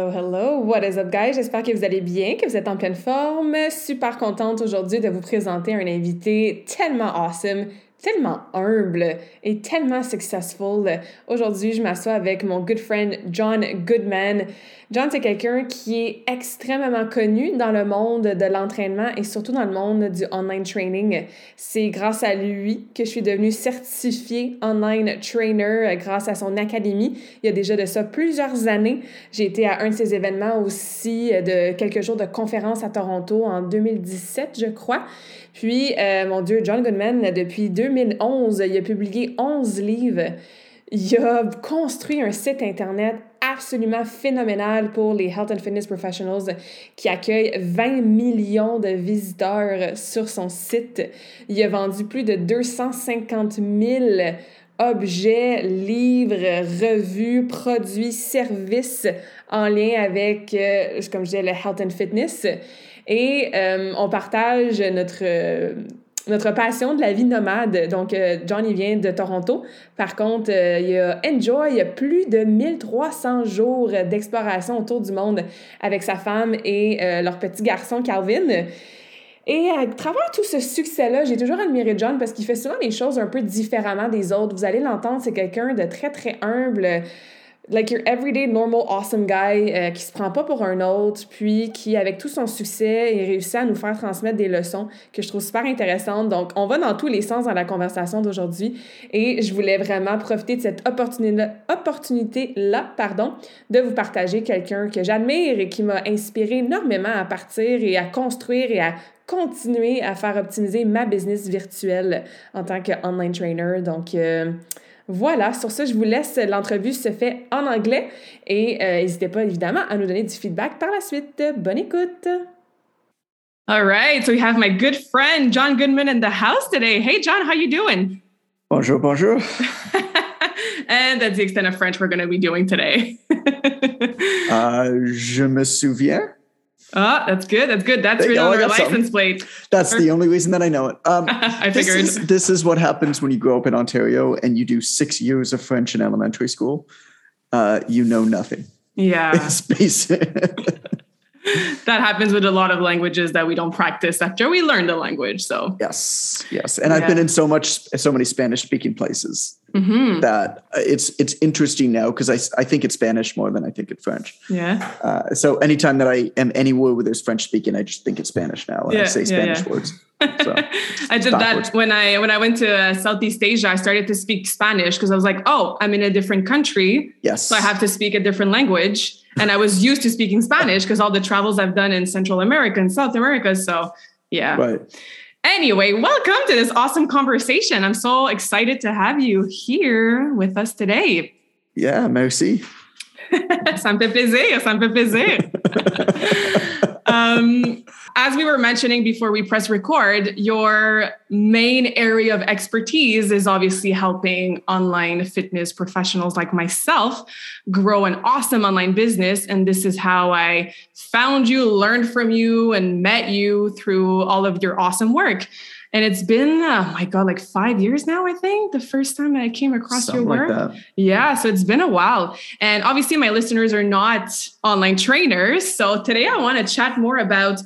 Hello, hello. What is up, guys? J'espère que vous allez bien, que vous êtes en pleine forme. Super contente aujourd'hui de vous présenter un invité tellement awesome, tellement humble et tellement successful. Aujourd'hui, je m'assois avec mon good friend John Goodman. John, c'est quelqu'un qui est extrêmement connu dans le monde de l'entraînement et surtout dans le monde du online training. C'est grâce à lui que je suis devenue certifiée online trainer grâce à son académie. Il y a déjà de ça plusieurs années. J'ai été à un de ses événements aussi de quelques jours de conférence à Toronto en 2017, je crois. Puis, euh, mon Dieu, John Goodman, depuis 2011, il a publié 11 livres. Il a construit un site Internet absolument phénoménal pour les Health and Fitness Professionals qui accueille 20 millions de visiteurs sur son site. Il a vendu plus de 250 000 objets, livres, revues, produits, services en lien avec, euh, comme je disais, le Health and Fitness. Et euh, on partage notre, notre passion de la vie nomade. Donc, euh, John, il vient de Toronto. Par contre, euh, il a Enjoy, il a plus de 1300 jours d'exploration autour du monde avec sa femme et leur petit garçon Calvin. Et à travers tout ce succès-là, j'ai toujours admiré John parce qu'il fait souvent les choses un peu différemment des autres. Vous allez l'entendre, c'est quelqu'un de très, très humble like your everyday normal awesome guy euh, qui se prend pas pour un autre puis qui avec tout son succès il réussit à nous faire transmettre des leçons que je trouve super intéressantes. Donc on va dans tous les sens dans la conversation d'aujourd'hui. Et je voulais vraiment profiter de cette opportunité opportunité là pardon de vous partager quelqu'un que j'admire et qui m'a inspiré énormément à partir et à construire et à continuer à faire optimiser ma business virtuelle en tant que online trainer. Donc euh, voilà, sur ça, je vous laisse. L'entrevue se fait en anglais et euh, n'hésitez pas évidemment à nous donner du feedback par la suite. Bonne écoute! All right, so we have my good friend John Goodman in the house today. Hey, John, how you doing? Bonjour, bonjour. and that's the extent of French we're going to be doing today. uh, je me souviens. Oh, that's good. That's good. That's written on license plate. That's the only reason that I know it. Um, I figured. This is, this is, what happens when you grow up in Ontario and you do six years of French in elementary school. Uh, you know nothing. Yeah. It's basic. that happens with a lot of languages that we don't practice after we learn the language. So yes, yes, and yeah. I've been in so much, so many Spanish speaking places mm-hmm. that it's it's interesting now because I I think it's Spanish more than I think it's French. Yeah. Uh, so anytime that I am anywhere where there's French speaking, I just think it's Spanish now, and yeah, I say Spanish yeah, words. So I did that when I when I went to uh, Southeast Asia. I started to speak Spanish because I was like, oh, I'm in a different country. Yes. So I have to speak a different language and I was used to speaking Spanish because all the travels I've done in Central America and South America. So yeah. Right. Anyway, welcome to this awesome conversation. I'm so excited to have you here with us today. Yeah, merci. ça me fait plaisir, ça me fait plaisir. um, as we were mentioning before we press record, your main area of expertise is obviously helping online fitness professionals like myself grow an awesome online business. And this is how I found you, learned from you, and met you through all of your awesome work. And it's been, oh my God, like five years now, I think, the first time that I came across Something your work. Like yeah. So it's been a while. And obviously, my listeners are not online trainers. So today I want to chat more about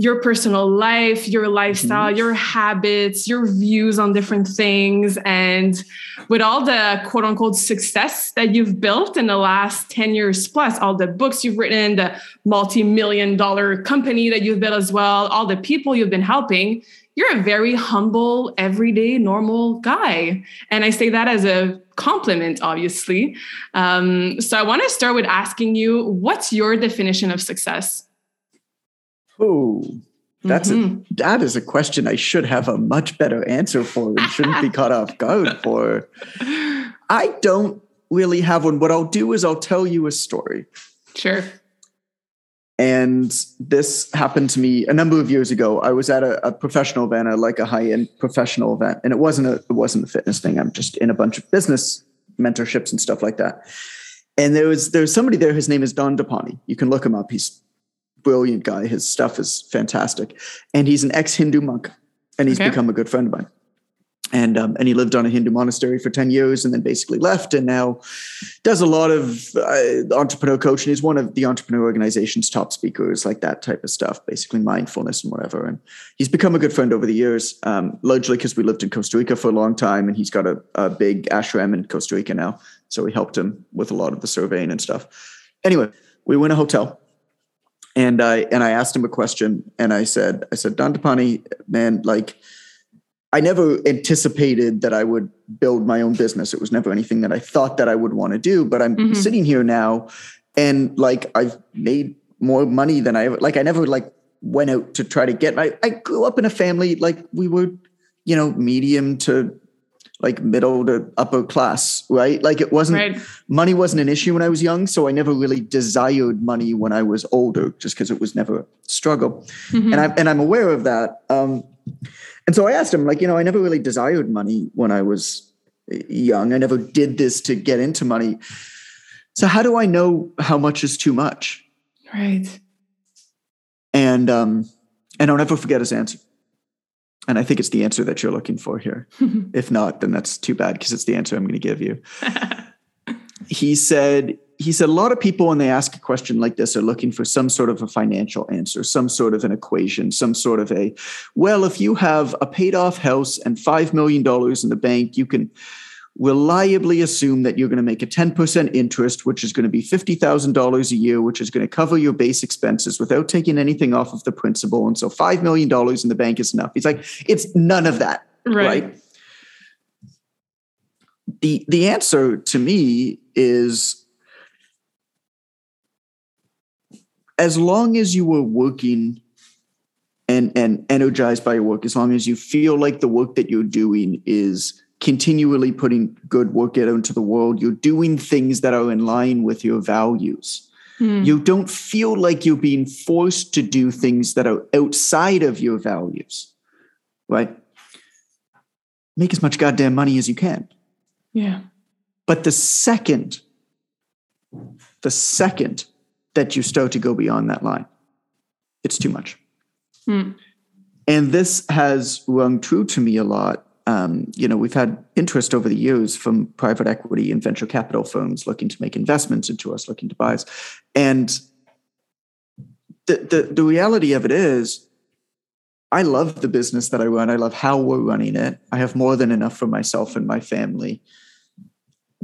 your personal life, your lifestyle, mm-hmm. your habits, your views on different things. And with all the quote unquote success that you've built in the last 10 years plus, all the books you've written, the multi million dollar company that you've built as well, all the people you've been helping, you're a very humble, everyday, normal guy. And I say that as a compliment, obviously. Um, so I want to start with asking you what's your definition of success? Oh, that's mm-hmm. a, that is a question I should have a much better answer for and shouldn't be caught off guard for. I don't really have one. What I'll do is I'll tell you a story. Sure. And this happened to me a number of years ago. I was at a, a professional event, like a high-end professional event, and it wasn't a it wasn't a fitness thing. I'm just in a bunch of business mentorships and stuff like that. And there was there's somebody there. His name is Dandapani. You can look him up. He's a brilliant guy. His stuff is fantastic, and he's an ex Hindu monk, and he's okay. become a good friend of mine and um, and he lived on a Hindu monastery for ten years, and then basically left, and now does a lot of uh, entrepreneur coaching. He's one of the entrepreneur organization's top speakers, like that type of stuff, basically mindfulness and whatever. And he's become a good friend over the years, um, largely because we lived in Costa Rica for a long time, and he's got a, a big ashram in Costa Rica now, so we helped him with a lot of the surveying and stuff. Anyway, we went to a hotel. And I and I asked him a question, and I said, I said, Don man, like, I never anticipated that I would build my own business. It was never anything that I thought that I would want to do. But I'm mm-hmm. sitting here now and like I've made more money than I ever like I never like went out to try to get I, I grew up in a family like we were, you know, medium to like middle to upper class, right? Like it wasn't right. money wasn't an issue when I was young. So I never really desired money when I was older, just because it was never a struggle. Mm-hmm. And I'm and I'm aware of that. Um, and so I asked him, like, you know, I never really desired money when I was young. I never did this to get into money. So how do I know how much is too much? Right. And um, and I'll never forget his answer. And I think it's the answer that you're looking for here. if not, then that's too bad because it's the answer I'm going to give you. he said, he said a lot of people when they ask a question like this are looking for some sort of a financial answer some sort of an equation some sort of a well if you have a paid off house and 5 million dollars in the bank you can reliably assume that you're going to make a 10% interest which is going to be $50,000 a year which is going to cover your base expenses without taking anything off of the principal. And so 5 million dollars in the bank is enough. He's like it's none of that. Right, right? the the answer to me is as long as you were working and and energized by your work as long as you feel like the work that you're doing is continually putting good work out into the world you're doing things that are in line with your values. Hmm. you don't feel like you're being forced to do things that are outside of your values right? Make as much goddamn money as you can. Yeah. But the second the second that you start to go beyond that line. It's too much. Hmm. And this has rung true to me a lot. Um, you know, we've had interest over the years from private equity and venture capital firms looking to make investments into us, looking to buy us. And the, the, the reality of it is, I love the business that I run. I love how we're running it. I have more than enough for myself and my family.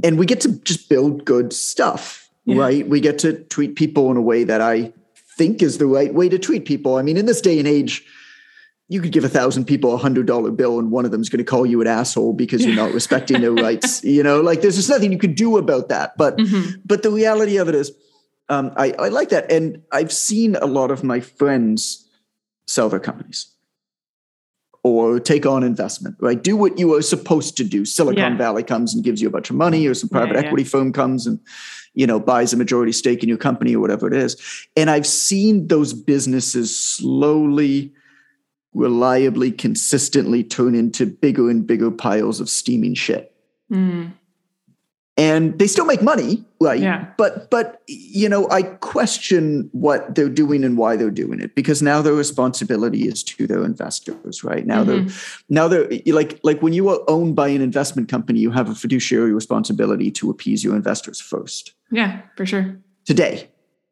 And we get to just build good stuff yeah. right? We get to treat people in a way that I think is the right way to treat people. I mean, in this day and age, you could give a thousand people a hundred dollar bill and one of them is going to call you an asshole because you're not respecting their rights. You know, like there's just nothing you can do about that. But mm-hmm. but the reality of it is, um, I, I like that, and I've seen a lot of my friends sell their companies or take on investment, right? Do what you are supposed to do. Silicon yeah. Valley comes and gives you a bunch of money, or some private yeah, equity yeah. firm comes and you know buys a majority stake in your company or whatever it is and i've seen those businesses slowly reliably consistently turn into bigger and bigger piles of steaming shit mm. And they still make money right yeah. but but you know i question what they're doing and why they're doing it because now their responsibility is to their investors right now mm-hmm. they're now they're like like when you are owned by an investment company you have a fiduciary responsibility to appease your investors first yeah, for sure. Today,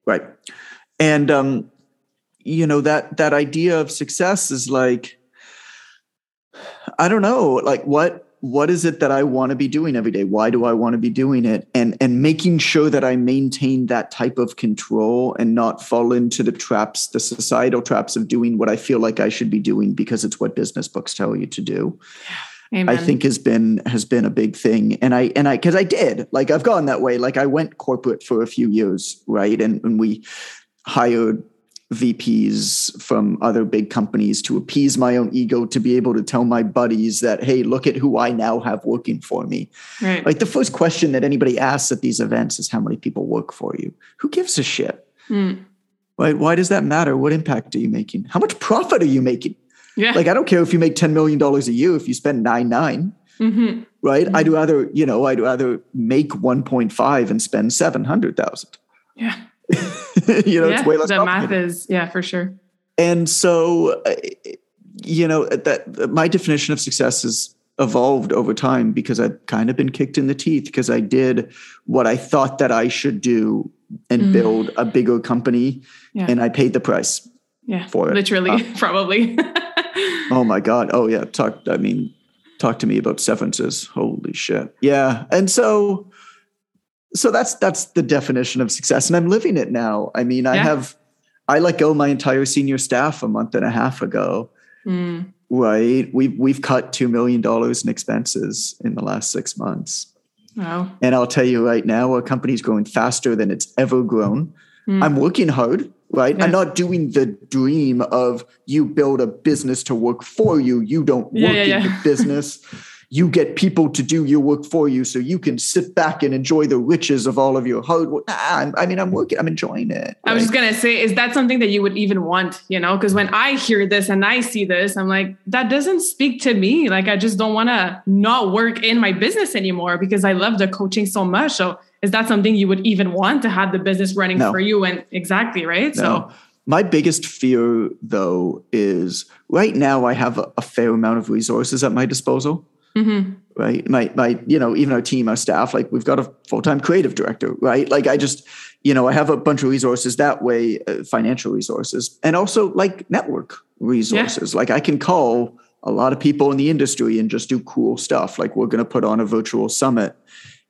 right? And um, you know that that idea of success is like, I don't know, like what what is it that I want to be doing every day? Why do I want to be doing it? And and making sure that I maintain that type of control and not fall into the traps, the societal traps of doing what I feel like I should be doing because it's what business books tell you to do. Amen. I think has been has been a big thing. And I and I because I did like I've gone that way. Like I went corporate for a few years, right? And and we hired VPs from other big companies to appease my own ego to be able to tell my buddies that, hey, look at who I now have working for me. Right. Like the first question that anybody asks at these events is how many people work for you? Who gives a shit? Mm. Right? Why does that matter? What impact are you making? How much profit are you making? Yeah. Like I don't care if you make $10 million a year if you spend nine nine. Mm-hmm. Right. Mm-hmm. I'd rather, you know, I'd rather make 1.5 and spend 700,000. Yeah. you know, yeah, it's way less. The math is, yeah, for sure. And so, uh, you know, that my definition of success has evolved over time because I've kind of been kicked in the teeth because I did what I thought that I should do and mm. build a bigger company, yeah. and I paid the price. Yeah, for it. Literally, uh, probably. oh my god! Oh yeah, talk. I mean, talk to me about severances. Holy shit! Yeah, and so so that's that's the definition of success and i'm living it now. I mean i have i let go my entire senior staff a month and a half ago. Mm. right? We've we've cut $2 million in expenses in the last six months. Wow. And i'll tell you right now our company's growing faster than it's ever grown. Mm. i'm working hard right? Yeah. i'm not doing the dream of you build a business to work for you. You don't work yeah, yeah, in the business you get people to do your work for you so you can sit back and enjoy the riches of all of your hard work. Nah, I mean, I'm working, I'm enjoying it. Right? I was just going to say, is that something that you would even want, you know? Because when I hear this and I see this, I'm like, that doesn't speak to me. Like, I just don't want to not work in my business anymore because I love the coaching so much. So, is that something you would even want to have the business running no. for you? And exactly, right? No. So, my biggest fear, though, is right now I have a, a fair amount of resources at my disposal. Mm-hmm. Right. My, my, you know, even our team, our staff, like we've got a full time creative director, right? Like I just, you know, I have a bunch of resources that way, uh, financial resources, and also like network resources. Yeah. Like I can call a lot of people in the industry and just do cool stuff. Like we're going to put on a virtual summit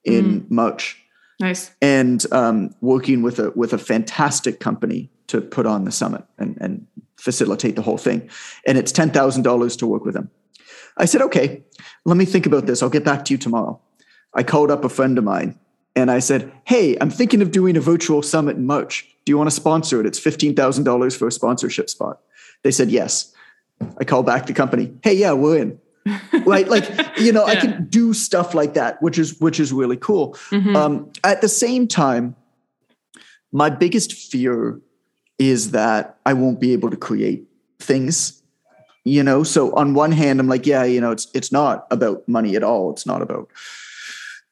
in mm. March. Nice. And um, working with a with a fantastic company to put on the summit and, and facilitate the whole thing. And it's ten thousand dollars to work with them. I said, okay, let me think about this. I'll get back to you tomorrow. I called up a friend of mine and I said, hey, I'm thinking of doing a virtual summit in March. Do you want to sponsor it? It's $15,000 for a sponsorship spot. They said, yes. I called back the company. Hey, yeah, we're in. right like you know yeah. i can do stuff like that which is which is really cool mm-hmm. um, at the same time my biggest fear is that i won't be able to create things you know so on one hand i'm like yeah you know it's it's not about money at all it's not about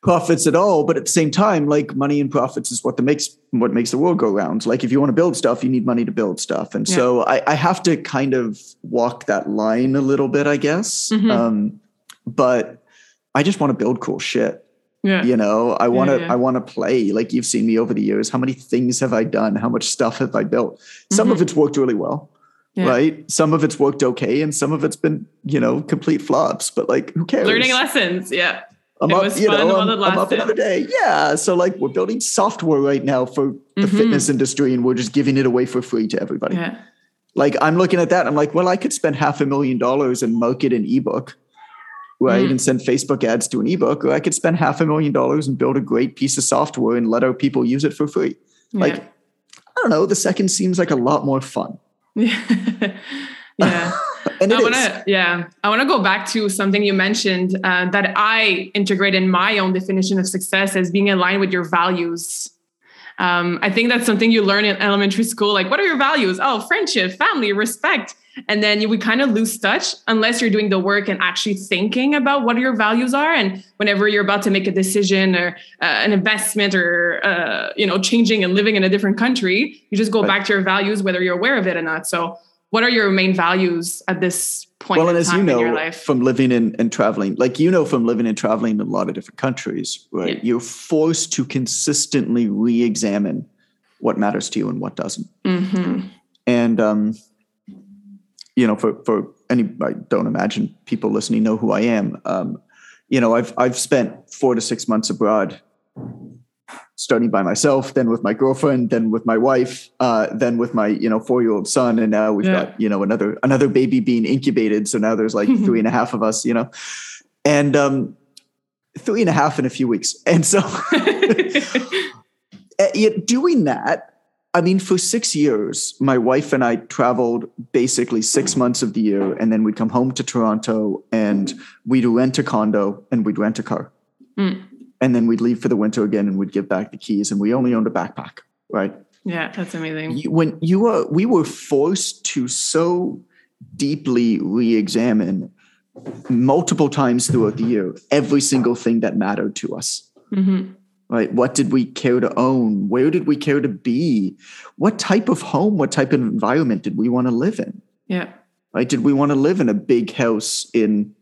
profits at all but at the same time like money and profits is what the makes what makes the world go round like if you want to build stuff you need money to build stuff and yeah. so I, I have to kind of walk that line a little bit i guess mm-hmm. um, but i just want to build cool shit yeah. You know, I want to yeah, yeah. I want to play. Like you've seen me over the years. How many things have I done? How much stuff have I built? Some mm-hmm. of it's worked really well yeah. right? Some of it's worked okay, and some of it's been, you know, complete flops. But like, who cares? Learning lessons, yeah. I'm it up, was you fun know, I'm, I'm up another day. Yeah. So like, we're building software right now for the mm-hmm. fitness industry, and we're just giving it away for free to everybody. Yeah. Like, I'm looking at that. I'm like, well, I could spend half a million dollars and market an ebook right? Mm. And send Facebook ads to an ebook, or I could spend half a million dollars and build a great piece of software and let our people use it for free. Yeah. Like, I don't know, the second seems like a lot more fun. Yeah. and I want to, yeah, I want to go back to something you mentioned uh, that I integrate in my own definition of success as being aligned with your values. Um, I think that's something you learn in elementary school. Like, what are your values? Oh, friendship, family, respect. And then you would kind of lose touch unless you're doing the work and actually thinking about what your values are. And whenever you're about to make a decision or uh, an investment or, uh, you know, changing and living in a different country, you just go right. back to your values, whether you're aware of it or not. So, what are your main values at this point well, and as you know, from living in and traveling, like you know, from living and traveling in a lot of different countries, right? Yeah. You're forced to consistently re-examine what matters to you and what doesn't. Mm-hmm. And um, you know, for for any, I don't imagine people listening know who I am. Um, you know, I've I've spent four to six months abroad, starting by myself, then with my girlfriend, then with my wife, uh, then with my you know four year old son, and now we've yeah. got you know another another baby being incubated. So now there's like three and a half of us, you know, and um, three and a half in a few weeks, and so eh, doing that I mean, for six years, my wife and I traveled basically six months of the year, and then we'd come home to Toronto and we'd rent a condo and we'd rent a car. Mm. And then we'd leave for the winter again and we'd give back the keys. And we only owned a backpack, right? Yeah, that's amazing. When you were, we were forced to so deeply re examine multiple times throughout the year every single thing that mattered to us. Mm-hmm right what did we care to own where did we care to be what type of home what type of environment did we want to live in yeah right did we want to live in a big house in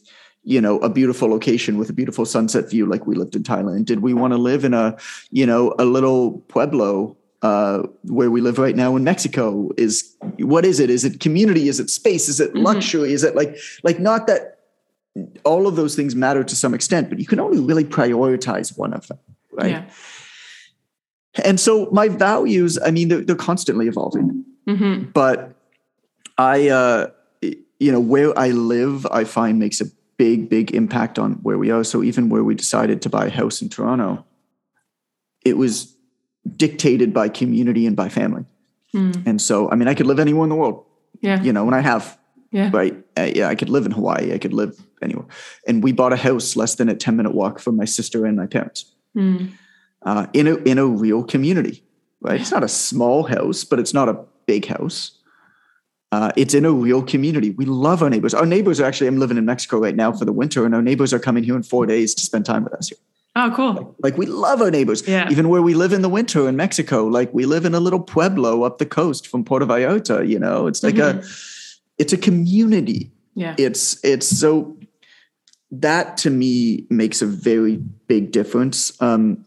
you know a beautiful location with a beautiful sunset view like we lived in thailand did we want to live in a you know a little pueblo uh, where we live right now in Mexico is what is it? Is it community? Is it space? Is it mm-hmm. luxury? Is it like like not that all of those things matter to some extent, but you can only really prioritize one of them right? Yeah. And so my values, I mean, they're, they're constantly evolving, mm-hmm. but I, uh, you know, where I live, I find makes a big, big impact on where we are. So even where we decided to buy a house in Toronto, it was dictated by community and by family. Mm. And so, I mean, I could live anywhere in the world. Yeah. You know, and I have. Yeah. Right. Uh, yeah. I could live in Hawaii. I could live anywhere. And we bought a house less than a 10 minute walk from my sister and my parents mm. uh, in a in a real community. Right, it's not a small house, but it's not a big house. Uh, it's in a real community. We love our neighbors. Our neighbors are actually. I'm living in Mexico right now for the winter, and our neighbors are coming here in four days to spend time with us here. Oh, cool! Like, like we love our neighbors. Yeah. Even where we live in the winter in Mexico, like we live in a little pueblo up the coast from Puerto Vallarta. You know, it's like mm-hmm. a, it's a community. Yeah. It's it's so that to me makes a very big difference. Um,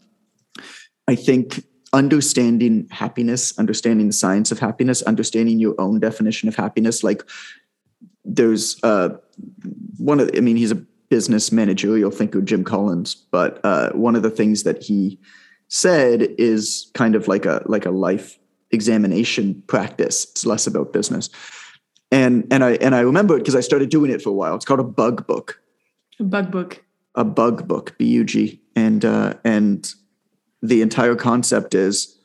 I think understanding happiness, understanding the science of happiness, understanding your own definition of happiness. Like there's uh, one of, I mean, he's a business managerial thinker, Jim Collins, but uh, one of the things that he said is kind of like a like a life examination practice. It's less about business. And and I and I remember it because I started doing it for a while. It's called a bug book. A bug book. A bug book, B U G, and uh, and the entire concept is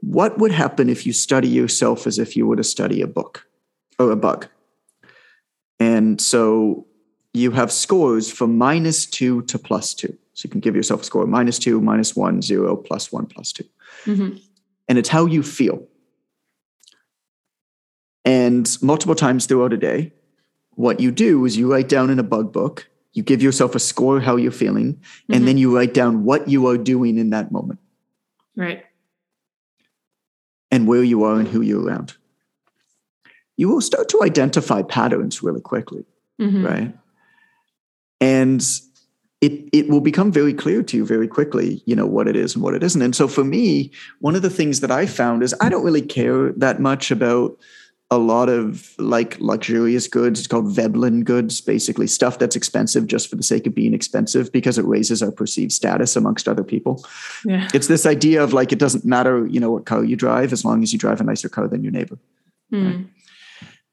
what would happen if you study yourself as if you were to study a book or a bug. And so you have scores from minus two to plus two. So you can give yourself a score minus two, minus one, zero, plus one, plus 2 mm-hmm. And it's how you feel. And multiple times throughout a day, what you do is you write down in a bug book you give yourself a score how you're feeling mm-hmm. and then you write down what you are doing in that moment right and where you are and who you're around you will start to identify patterns really quickly mm-hmm. right and it, it will become very clear to you very quickly, you know, what it is and what it isn't. And so for me, one of the things that I found is I don't really care that much about a lot of like luxurious goods. It's called Veblen goods, basically stuff that's expensive just for the sake of being expensive because it raises our perceived status amongst other people. Yeah. It's this idea of like it doesn't matter, you know, what car you drive as long as you drive a nicer car than your neighbor. Mm. Right?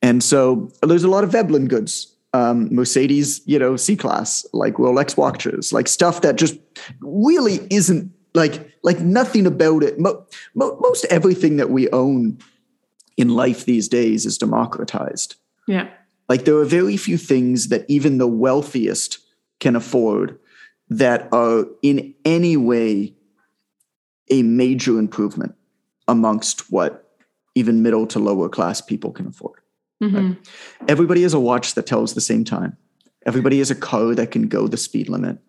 And so there's a lot of Veblen goods. Um, Mercedes, you know, C class, like Rolex watches, like stuff that just really isn't like like nothing about it. Mo- mo- most everything that we own in life these days is democratized. Yeah. Like there are very few things that even the wealthiest can afford that are in any way a major improvement amongst what even middle to lower class people can afford. Mm-hmm. Right? Everybody has a watch that tells the same time. Everybody has a car that can go the speed limit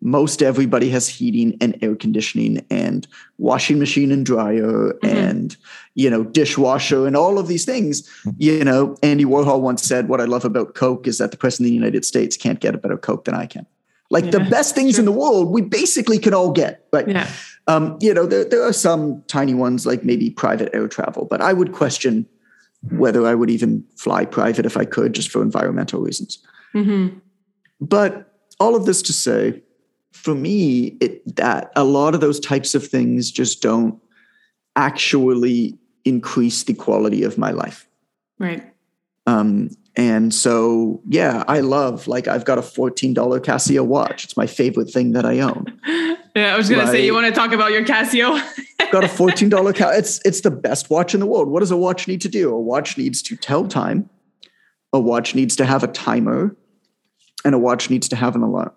most everybody has heating and air conditioning and washing machine and dryer mm-hmm. and you know dishwasher and all of these things you know andy warhol once said what i love about coke is that the president of the united states can't get a better coke than i can like yeah, the best things true. in the world we basically can all get right yeah. um, you know there, there are some tiny ones like maybe private air travel but i would question whether i would even fly private if i could just for environmental reasons mm-hmm. but all of this to say, for me, it that a lot of those types of things just don't actually increase the quality of my life. Right. Um, and so, yeah, I love like I've got a fourteen dollar Casio watch. It's my favorite thing that I own. Yeah, I was gonna right. say you want to talk about your Casio. got a fourteen dollar. It's it's the best watch in the world. What does a watch need to do? A watch needs to tell time. A watch needs to have a timer, and a watch needs to have an alarm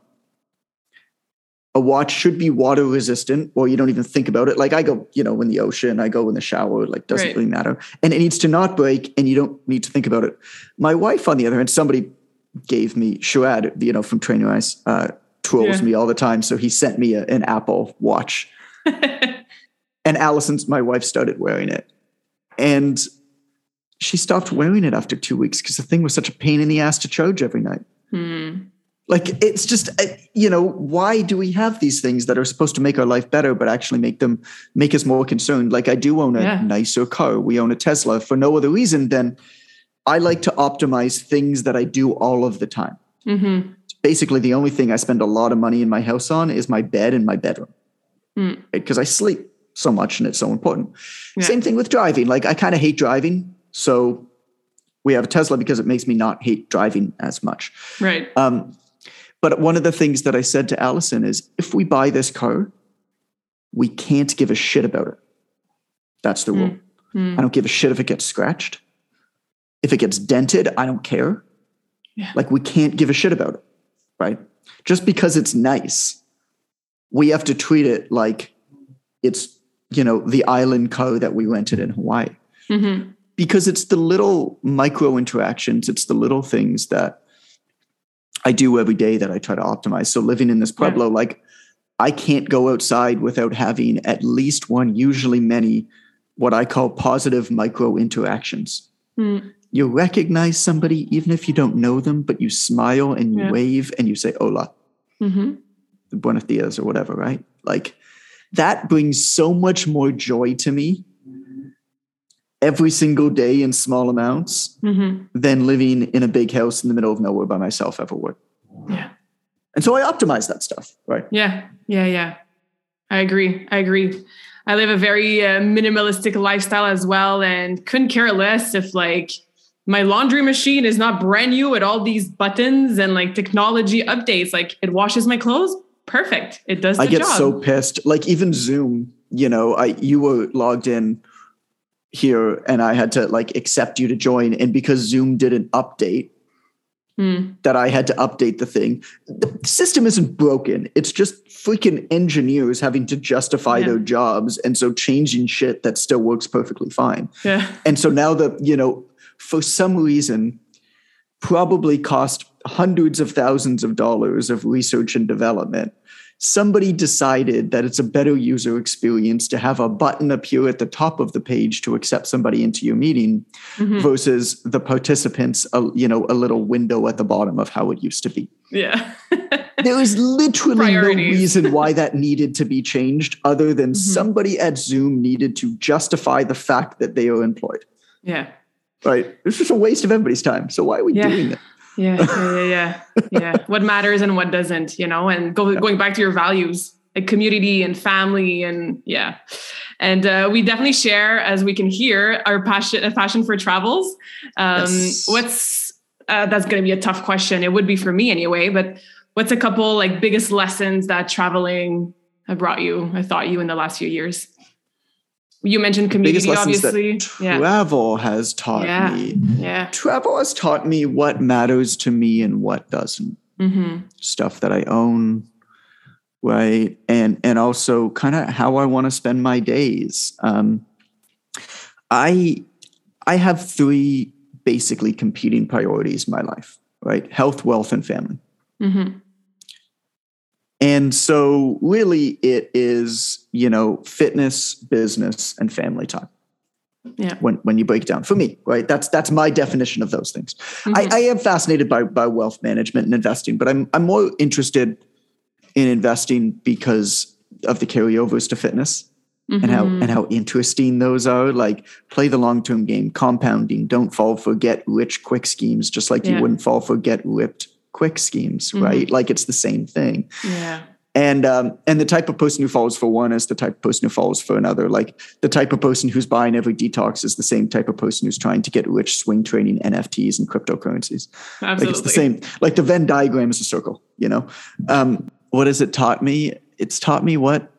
a watch should be water resistant. Or you don't even think about it. Like i go you know in the ocean i go in the shower like doesn't right. really matter. And it needs to not break and you don't need to think about it. My wife on the other hand somebody gave me Shuad, you know from Trainerize uh trolls yeah. me all the time so he sent me a, an apple watch. And allison's my wife started wearing it. And she stopped wearing it after two weeks because the thing was such a pain in the ass to charge every night. Hmm. Like it's just uh, you know why do we have these things that are supposed to make our life better but actually make them make us more concerned? Like I do own a yeah. nicer car. We own a Tesla for no other reason than I like to optimize things that I do all of the time. Mm-hmm. Basically, the only thing I spend a lot of money in my house on is my bed and my bedroom because mm. I sleep so much and it's so important. Yeah. Same thing with driving. Like I kind of hate driving, so we have a Tesla because it makes me not hate driving as much. Right. Um, but one of the things that I said to Allison is if we buy this car, we can't give a shit about it. That's the rule. Mm. I don't give a shit if it gets scratched. If it gets dented, I don't care. Yeah. Like we can't give a shit about it, right? Just because it's nice, we have to treat it like it's, you know, the island co that we rented in Hawaii. Mm-hmm. Because it's the little micro interactions, it's the little things that I do every day that I try to optimize. So living in this pueblo, yeah. like I can't go outside without having at least one, usually many, what I call positive micro interactions. Mm. You recognize somebody even if you don't know them, but you smile and you yeah. wave and you say hola, mm-hmm. buenos dias or whatever, right? Like that brings so much more joy to me every single day in small amounts mm-hmm. than living in a big house in the middle of nowhere by myself ever would. Yeah. And so I optimize that stuff, right? Yeah. Yeah. Yeah. I agree. I agree. I live a very uh, minimalistic lifestyle as well and couldn't care less if like my laundry machine is not brand new with all these buttons and like technology updates. Like it washes my clothes. Perfect. It does I get job. so pissed. Like even Zoom, you know, I you were logged in here and I had to like accept you to join. And because Zoom didn't update, mm. that I had to update the thing. The system isn't broken. It's just freaking engineers having to justify yeah. their jobs. And so changing shit that still works perfectly fine. Yeah. And so now that, you know, for some reason, probably cost hundreds of thousands of dollars of research and development somebody decided that it's a better user experience to have a button appear at the top of the page to accept somebody into your meeting mm-hmm. versus the participants a, you know a little window at the bottom of how it used to be. Yeah. There is literally no reason why that needed to be changed other than mm-hmm. somebody at zoom needed to justify the fact that they are employed. Yeah. Right? It's just a waste of everybody's time so why are we yeah. doing it yeah, yeah, yeah, yeah. what matters and what doesn't, you know, and go, going back to your values, like community and family, and yeah. And uh, we definitely share, as we can hear, our passion, a passion for travels. Um, yes. What's uh, that's going to be a tough question. It would be for me anyway. But what's a couple like biggest lessons that traveling have brought you? I thought you in the last few years you mentioned community obviously yeah. travel has taught yeah. me yeah travel has taught me what matters to me and what doesn't mm-hmm. stuff that i own right and and also kind of how i want to spend my days um i i have three basically competing priorities in my life right health wealth and family mm-hmm. And so, really, it is, you know, fitness, business, and family time. Yeah. When, when you break it down for me, right? That's that's my definition of those things. Mm-hmm. I, I am fascinated by, by wealth management and investing, but I'm I'm more interested in investing because of the carryovers to fitness mm-hmm. and how and how interesting those are. Like play the long term game, compounding. Don't fall for get rich quick schemes, just like yeah. you wouldn't fall for get ripped quick schemes, mm-hmm. right? Like it's the same thing. Yeah. And um, and the type of person who falls for one is the type of person who falls for another. Like the type of person who's buying every detox is the same type of person who's trying to get rich swing trading NFTs and cryptocurrencies. Absolutely. Like it's the same. Like the Venn diagram is a circle. You know, um, what has it taught me? It's taught me what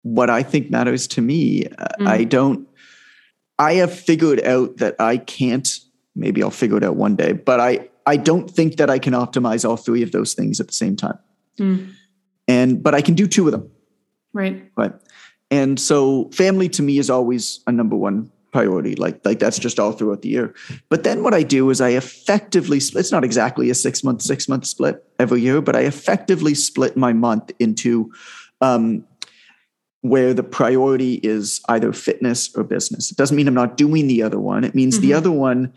what I think matters to me. Mm. I don't. I have figured out that I can't. Maybe I'll figure it out one day, but I I don't think that I can optimize all three of those things at the same time. Mm and but I can do two of them. Right. Right. And so family to me is always a number one priority. Like like that's just all throughout the year. But then what I do is I effectively split. It's not exactly a six month six month split every year, but I effectively split my month into. Um, where the priority is either fitness or business. It doesn't mean I'm not doing the other one. It means mm-hmm. the other one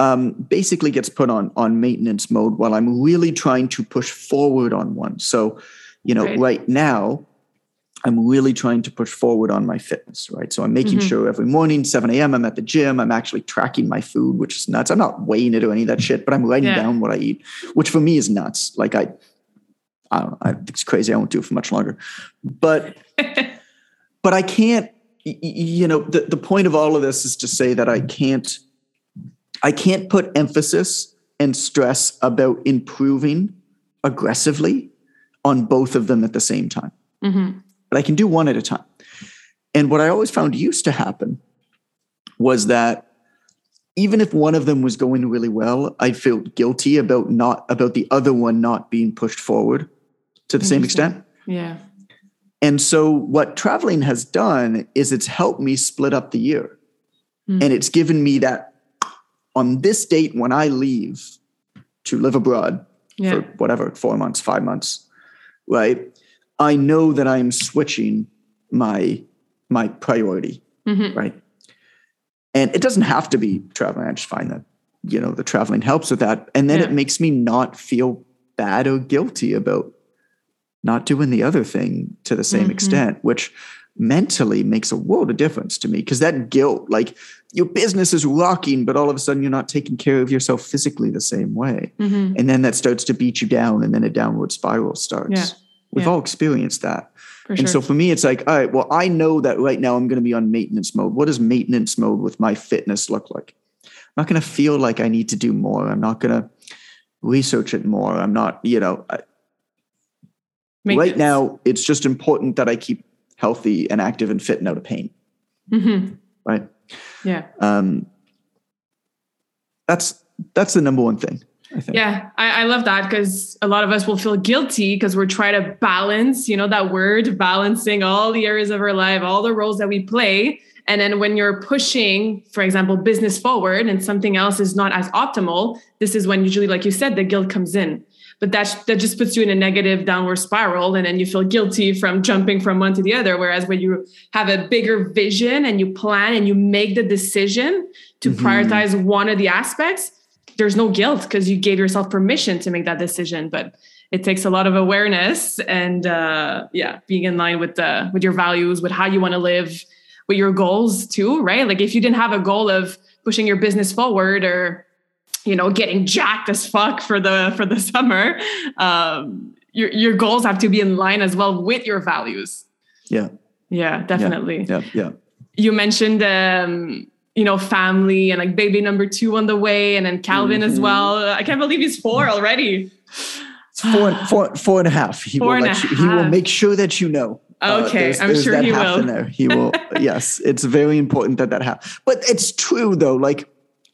um, basically gets put on on maintenance mode while I'm really trying to push forward on one. So you know, right, right now, I'm really trying to push forward on my fitness, right? So I'm making mm-hmm. sure every morning, 7 a.m., I'm at the gym. I'm actually tracking my food, which is nuts. I'm not weighing it or any of that shit, but I'm writing yeah. down what I eat, which for me is nuts. Like I, I don't know, I, it's crazy. I won't do it for much longer, but, but I can't, you know, the, the point of all of this is to say that I can't, I can't put emphasis and stress about improving aggressively on both of them at the same time. Mm-hmm. But I can do one at a time. And what I always found used to happen was that even if one of them was going really well, I felt guilty about not about the other one not being pushed forward to the same extent. Yeah. And so what traveling has done is it's helped me split up the year. Mm-hmm. And it's given me that on this date when I leave to live abroad yeah. for whatever, four months, five months, right? I know that I'm switching my my priority, mm-hmm. right? And it doesn't have to be traveling. I just find that you know the traveling helps with that, and then yeah. it makes me not feel bad or guilty about not doing the other thing to the same mm-hmm. extent, which mentally makes a world of difference to me because that guilt, like your business is rocking, but all of a sudden you're not taking care of yourself physically the same way. Mm-hmm. And then that starts to beat you down and then a downward spiral starts. Yeah. We've yeah. all experienced that. For and sure. so for me, it's like, all right, well, I know that right now I'm going to be on maintenance mode. What does maintenance mode with my fitness look like? I'm not going to feel like I need to do more. I'm not going to research it more. I'm not, you know, I, right now it's just important that I keep healthy and active and fit and out of pain. Mm-hmm. Right. Yeah. Um, that's that's the number one thing. I yeah, I, I, love that because a lot of us will feel guilty because we're trying to balance, you know, that word balancing all the areas of our life, all the roles that we play. And then when you're pushing, for example, business forward and something else is not as optimal, this is when usually, like you said, the guilt comes in. But that, that just puts you in a negative downward spiral. And then you feel guilty from jumping from one to the other. Whereas when you have a bigger vision and you plan and you make the decision to mm-hmm. prioritize one of the aspects, there's no guilt because you gave yourself permission to make that decision but it takes a lot of awareness and uh, yeah being in line with the with your values with how you want to live with your goals too right like if you didn't have a goal of pushing your business forward or you know getting jacked as fuck for the for the summer um, your your goals have to be in line as well with your values yeah yeah definitely yeah yeah, yeah. you mentioned um, you know, family and like baby number two on the way, and then Calvin mm-hmm. as well. I can't believe he's four already. It's four, four, four and a half. He four will let you, half. he will make sure that you know. Uh, okay, uh, there's, I'm there's sure he will. There. He will. yes, it's very important that that happens. But it's true though. Like,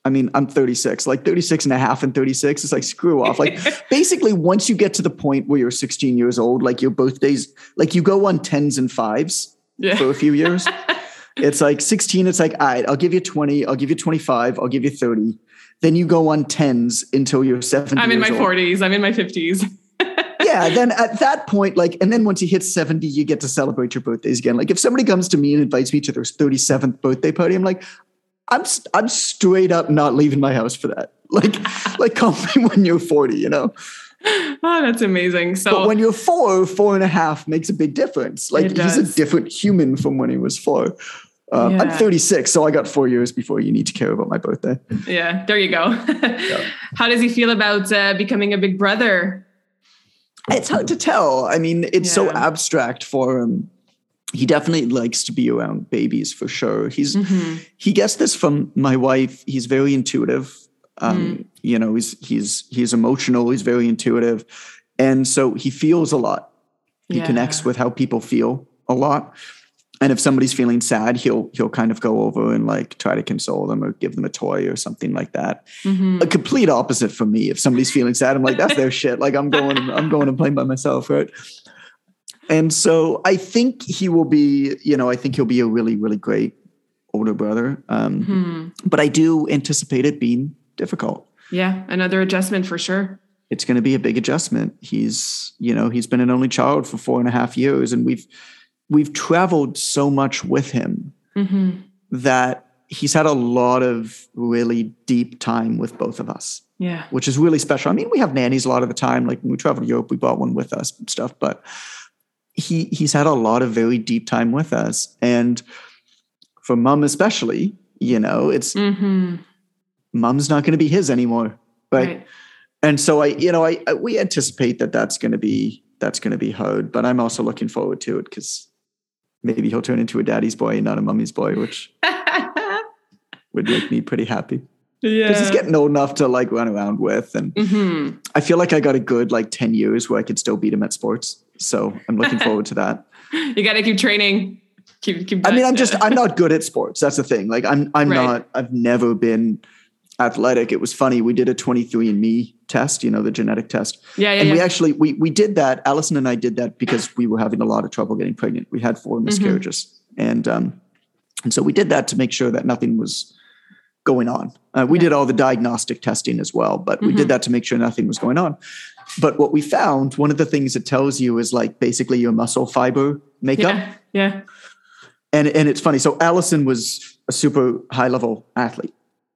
I mean, I'm 36. Like 36 and a half and 36. It's like screw off. Like basically, once you get to the point where you're 16 years old, like your birthdays, like you go on tens and fives yeah. for a few years. It's like 16, it's like, all right, I'll give you 20, I'll give you 25, I'll give you 30. Then you go on tens until you're 70. I'm in my old. 40s, I'm in my 50s. yeah, then at that point, like, and then once you hit 70, you get to celebrate your birthdays again. Like, if somebody comes to me and invites me to their 37th birthday party, I'm like, I'm I'm straight up not leaving my house for that. Like, like call me when you're 40, you know? oh, that's amazing. So but when you're four, four and a half makes a big difference. Like he's a different human from when he was four. Um, Yeah. I'm 36, so I got four years before you need to care about my birthday. Yeah, there you go. How does he feel about uh, becoming a big brother? It's hard to tell. I mean, it's so abstract for him. He definitely likes to be around babies for sure. He's Mhm. he gets this from my wife. He's very intuitive. Um, Mm. You know, he's he's he's emotional. He's very intuitive, and so he feels a lot. He Yeah. connects with how people feel a lot. And if somebody's feeling sad, he'll he'll kind of go over and like try to console them or give them a toy or something like that. Mhm. A complete opposite for me. If somebody's feeling sad, I'm like, that's their shit. Like I'm going, I'm going and playing by myself, right? And so I think he will be, you know, I think he'll be a really, really great older brother. Um, Mhm. But I do anticipate it being difficult. Yeah, another adjustment for sure. It's going to be a big adjustment. He's, you know, he's been an only child for four and a half years, and we've we've traveled so much with him hmm that he's had a lot of really deep time with both of us. Yeah. which is really special. I mean, we have nannies a lot of the time. Like when we travel to Europe, we brought one with us and stuff. But he he's had a lot of very deep time with us, and for mom especially, you know, it's hmm mom's not going to be his anymore, right? Right. And so I, you know, I, I we anticipate that that's going to be that's going to be hard, but I'm also looking forward to it because maybe he'll turn into a daddy's boy and not a mummy's boy, which would make me pretty happy yeah. because he's getting old enough to like run around with and hmm I feel like I got a good like 10 years where I could still beat him at sports. So I'm looking forward to that. You got to keep training. Keep, keep I mean, I'm just, I'm not good at sports. That's the thing. Like I'm, I'm Right. not, I've never been athletic. It was funny. We did a 23andMe test, you know, the genetic test. yeah, yeah, and we yeah. actually, we, we did that. Allison and I did that because we were having a lot of trouble getting pregnant. We had Mm-hmm. four miscarriages and, um, and so we did that to make sure that nothing was going on. Uh, we Yeah. did all the diagnostic testing as well, but we Mhm. did that to make sure nothing was going on. But what we found, one of the things it tells you is like basically your muscle fiber makeup. yeah, yeah. And and it's funny. So Allison was a super high level athlete.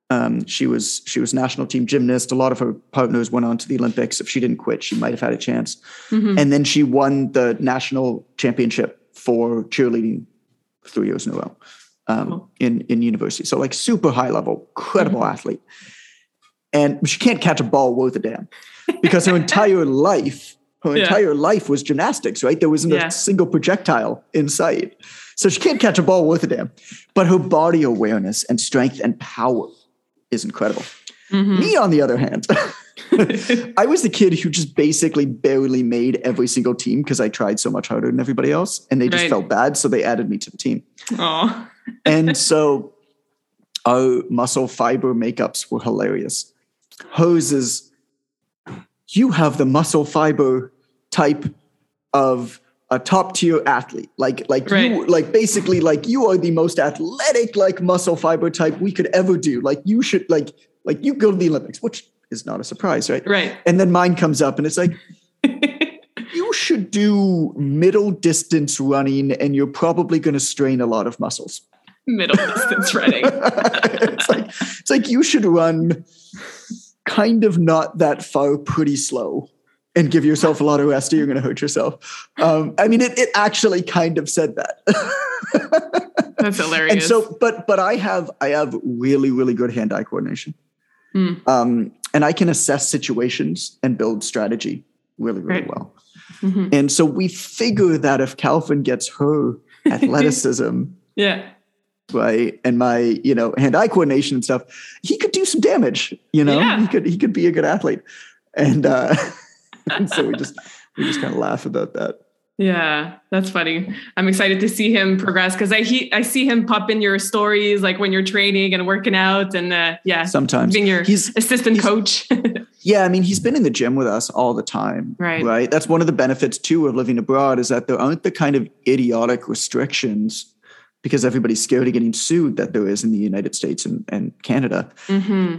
Um, she was she was national team gymnast. A lot of her partners went on to the Olympics. If she didn't quit, she might have had a chance. Mhm. And then she won the national championship for cheerleading three years in a row um, in in university. So like super high level, credible athlete. And she can't catch a ball worth a damn because her entire life, her Yeah. entire life was gymnastics. Right? There wasn't Yeah. a single projectile in sight. So she can't catch a ball worth a damn. But her body awareness and strength and power is incredible. Mhm. Me, on the other hand, I was the kid who just basically barely made every single team because I tried so much harder than everybody else, and they just Right. felt bad, so they added me to the team. Aw. And so our muscle fiber makeups were hilarious. Hoses, you have the muscle fiber type of a top tier athlete. Like like you like basically like you are the most athletic like muscle fiber type we could ever do. Like you should like like you go to the Olympics, which is not a surprise, right? Right. And then mine comes up and it's like you should do middle distance running and you're probably going to strain a lot of muscles. Middle distance running. it's like it's like you should run kind of not that far pretty slow and give yourself a lot of rest or you're going to hurt yourself. Um, I mean, it, it actually kind of said that. That's hilarious. and so, but, but I have, I have really, really good hand-eye coordination. Hmm. Um, and I can assess situations and build strategy really, really Right. well. Mhm. And so we figure that if Calvin gets her athleticism yeah. Right and my you know hand-eye coordination and stuff he could do some damage you know Yeah. he could he could be a good athlete and uh and so we just we just kind of laugh about that Yeah, that's funny. I'm excited to see him progress because I he I see him pop in your stories like when you're training and working out and uh, yeah, sometimes being your he's assistant he's- coach. yeah i mean he's been in the gym with us all the time Right. right that's one of the benefits too of living abroad is that there aren't the kind of idiotic restrictions because everybody's scared of getting sued that there is in the united states and, and canada hmm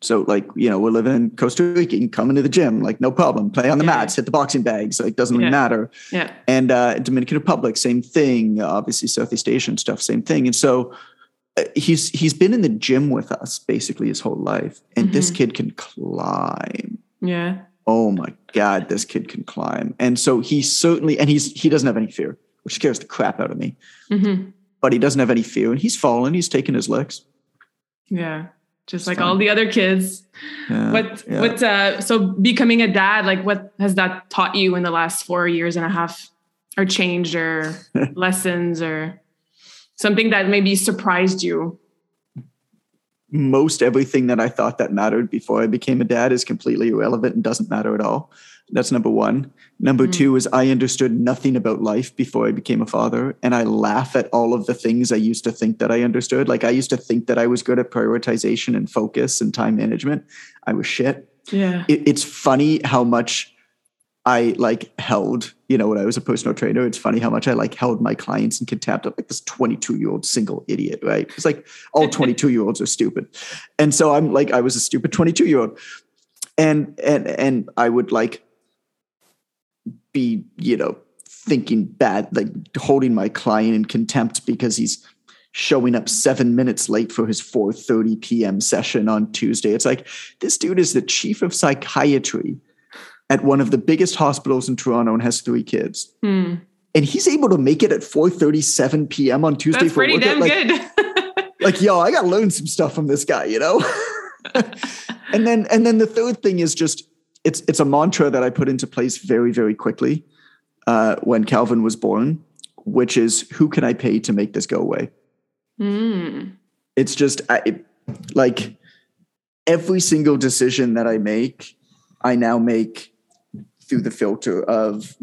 So like, you know, we're living in Costa Rica, you can come into the gym, like no problem. Play on the Yeah. mats, hit the boxing bags, like doesn't really Yeah. matter. Yeah. And uh Dominican Republic, same thing. Obviously Southeast Asian stuff, same thing. And so uh, he's he's been in the gym with us basically his whole life. And this Mhm. kid can climb. Yeah. Oh my God, this kid can climb. And so he certainly and he's he doesn't have any fear, which scares the crap out of me. hmm but he doesn't have any fear. And he's fallen. He's taken his licks. Yeah, just like all the other kids. Yeah, what yeah. what uh so becoming a dad like what has that taught you in the last four years and a half or changed or lessons or something that maybe surprised you most everything that I thought that mattered before I became a dad is completely irrelevant and doesn't matter at all. That's number one. Number Mm. two is I understood nothing about life before I became a father. And I laugh at all of the things I used to think that I understood. Like I used to think that I was good at prioritization and focus and time management. I was shit. yeah It, it's funny how much I like held, you know, when I was a personal trainer, it's funny how much I like held my clients in contempt of like this 22 year old single idiot, right? It's like all 22 year olds are stupid. And so I'm like, I was a stupid 22 year old. And, and, and I would like be, you know, thinking bad, like holding my client in contempt because he's showing up seven minutes late for his 4.30 p.m. session on Tuesday. It's like, this dude is the chief of psychiatry at one of the biggest hospitals in Toronto and has three kids. Hmm. And he's able to make it at 4:37 p.m. on Tuesday that's for pretty work. damn like, good like, yo, I gotta learn some stuff from this guy, you know? and then and then the third thing is just it's it's a mantra that I put into place very, very quickly uh, when Calvin was born, which is who can I pay to make this go away? Hmm. it's just I, it, like every single decision that I make, I now make through the filter of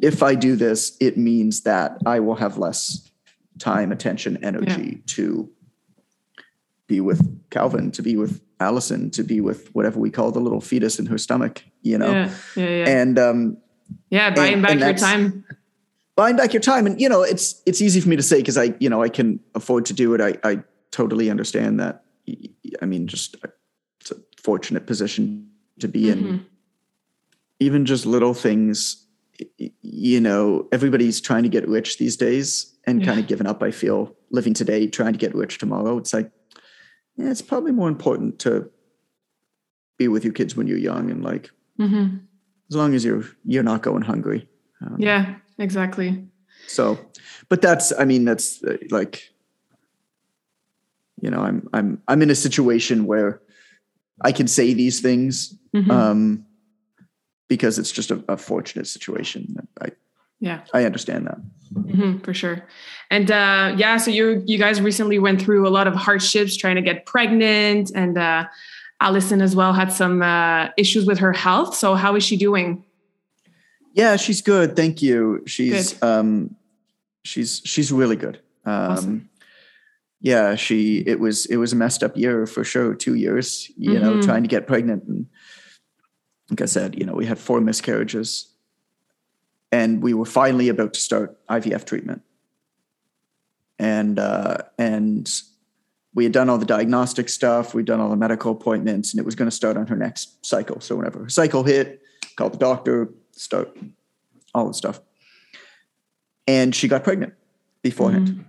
if I do this, it means that I will have less time, attention, energy to be with Calvin, to be with Allison, to be with whatever we call the little fetus in her stomach, you know? yeah yeah yeah. And um, yeah buying and- back and your time. Buying back your time. And you know it's it's easy for me to say because i you know i can afford to do it. I i totally understand that. I mean just uh, it's a fortunate position to be in. Mhm. even just little things you know everybody's trying to get rich these days and Yeah. kind of given up i feel living today trying to get rich tomorrow. It's like yeah it's probably more important to be with your kids when you're young and like Mhm. as long as you're you're not going hungry um, yeah exactly so but that's i mean that's uh, like you know i'm i'm i'm in a situation where i can say these things Mhm. um because it's just a, a fortunate situation i yeah i understand that hmm for sure. And uh, yeah, so you you guys recently went through a lot of hardships trying to get pregnant, and uh, Allison as well had some uh, issues with her health. So how is she doing? yeah she's good thank you she's Good. um she's she's really good um Awesome. yeah she it was it was a messed up year for sure two years you know Mhm. trying to get pregnant and like i said you know we had four miscarriages and we were finally about to start ivf treatment and uh and we had done all the diagnostic stuff we'd done all the medical appointments and it was going to start on her next cycle so whenever her cycle hit called the doctor start all the stuff and she got pregnant beforehand Mhm.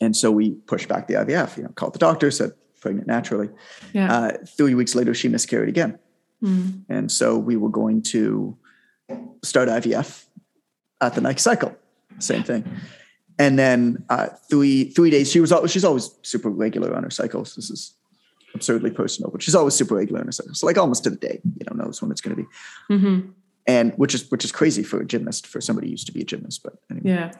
and so we pushed back the IVF, you know, called the doctor, said pregnant naturally. Yeah. Uh, three weeks later, she miscarried again. Mm. And so we were going to start IVF at the next cycle. Same thing. And then uh, three three days, she was she's always super regular on her cycles. This is absurdly personal, but she's always super regular on her cycles. So like almost to the day, you know, knows when it's going to be. Mhm. And which is which is crazy for a gymnast, for somebody who used to be a gymnast. But anyway. Yeah.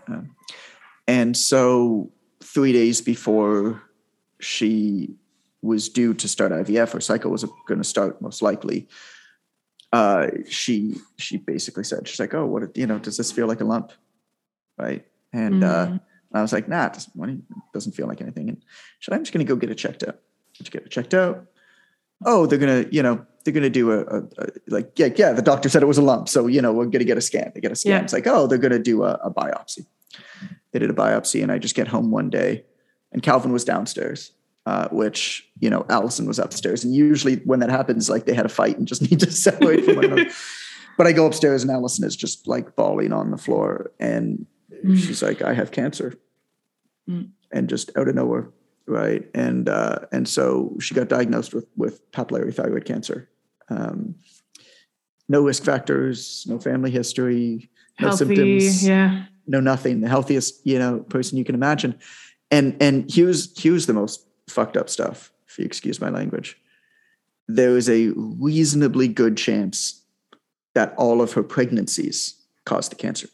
And so, three days before she was due to start IVF, her cycle was going to start most likely. Uh, she she basically said, "She's like, oh, what you know? Does this feel like a lump?" Right? And uh, Mhm. I was like, "Nah, it doesn't, doesn't feel like anything." And she said, "I'm just going to go get it checked out." You get it checked out? Oh, they're gonna, you know, they're gonna do a, a, a like, yeah, yeah. The doctor said it was a lump, so you know, we're gonna get a scan. They get a scan. Yeah. It's like, oh, they're gonna do a, a biopsy they did a biopsy and I just get home one day and Calvin was downstairs, uh, which, you know, Allison was upstairs. And usually when that happens, like they had a fight and just need to separate from one another. But I go upstairs and Allison is just like bawling on the floor and Mm. she's like, I have cancer. Mm. And just out of nowhere. Right. And uh, and so she got diagnosed with with papillary thyroid cancer. Um, no risk factors, no family history, no Healthy. symptoms Yeah. no nothing, the healthiest, you know, person you can imagine. And and here's here's the most fucked up stuff, if you excuse my language. There is a reasonably good chance that all of her pregnancies caused the cancer.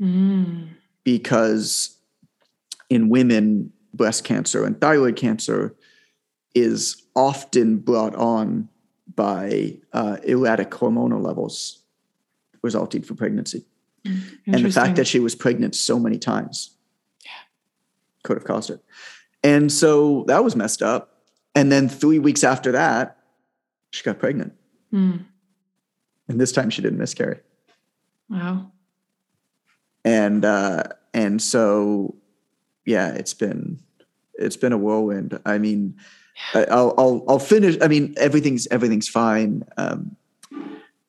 Mm. Because in women, breast cancer and thyroid cancer is often brought on by uh, erratic hormonal levels resulting from pregnancy. And the fact that she was pregnant so many times yeah. could have caused it. And so that was messed up. And then three weeks after that, she got pregnant. Mm. And this time she didn't miscarry. Wow. And uh, and so yeah, it's been it's been a whirlwind. I mean, I'll I'll I'll finish. I mean, everything's everything's fine. Um,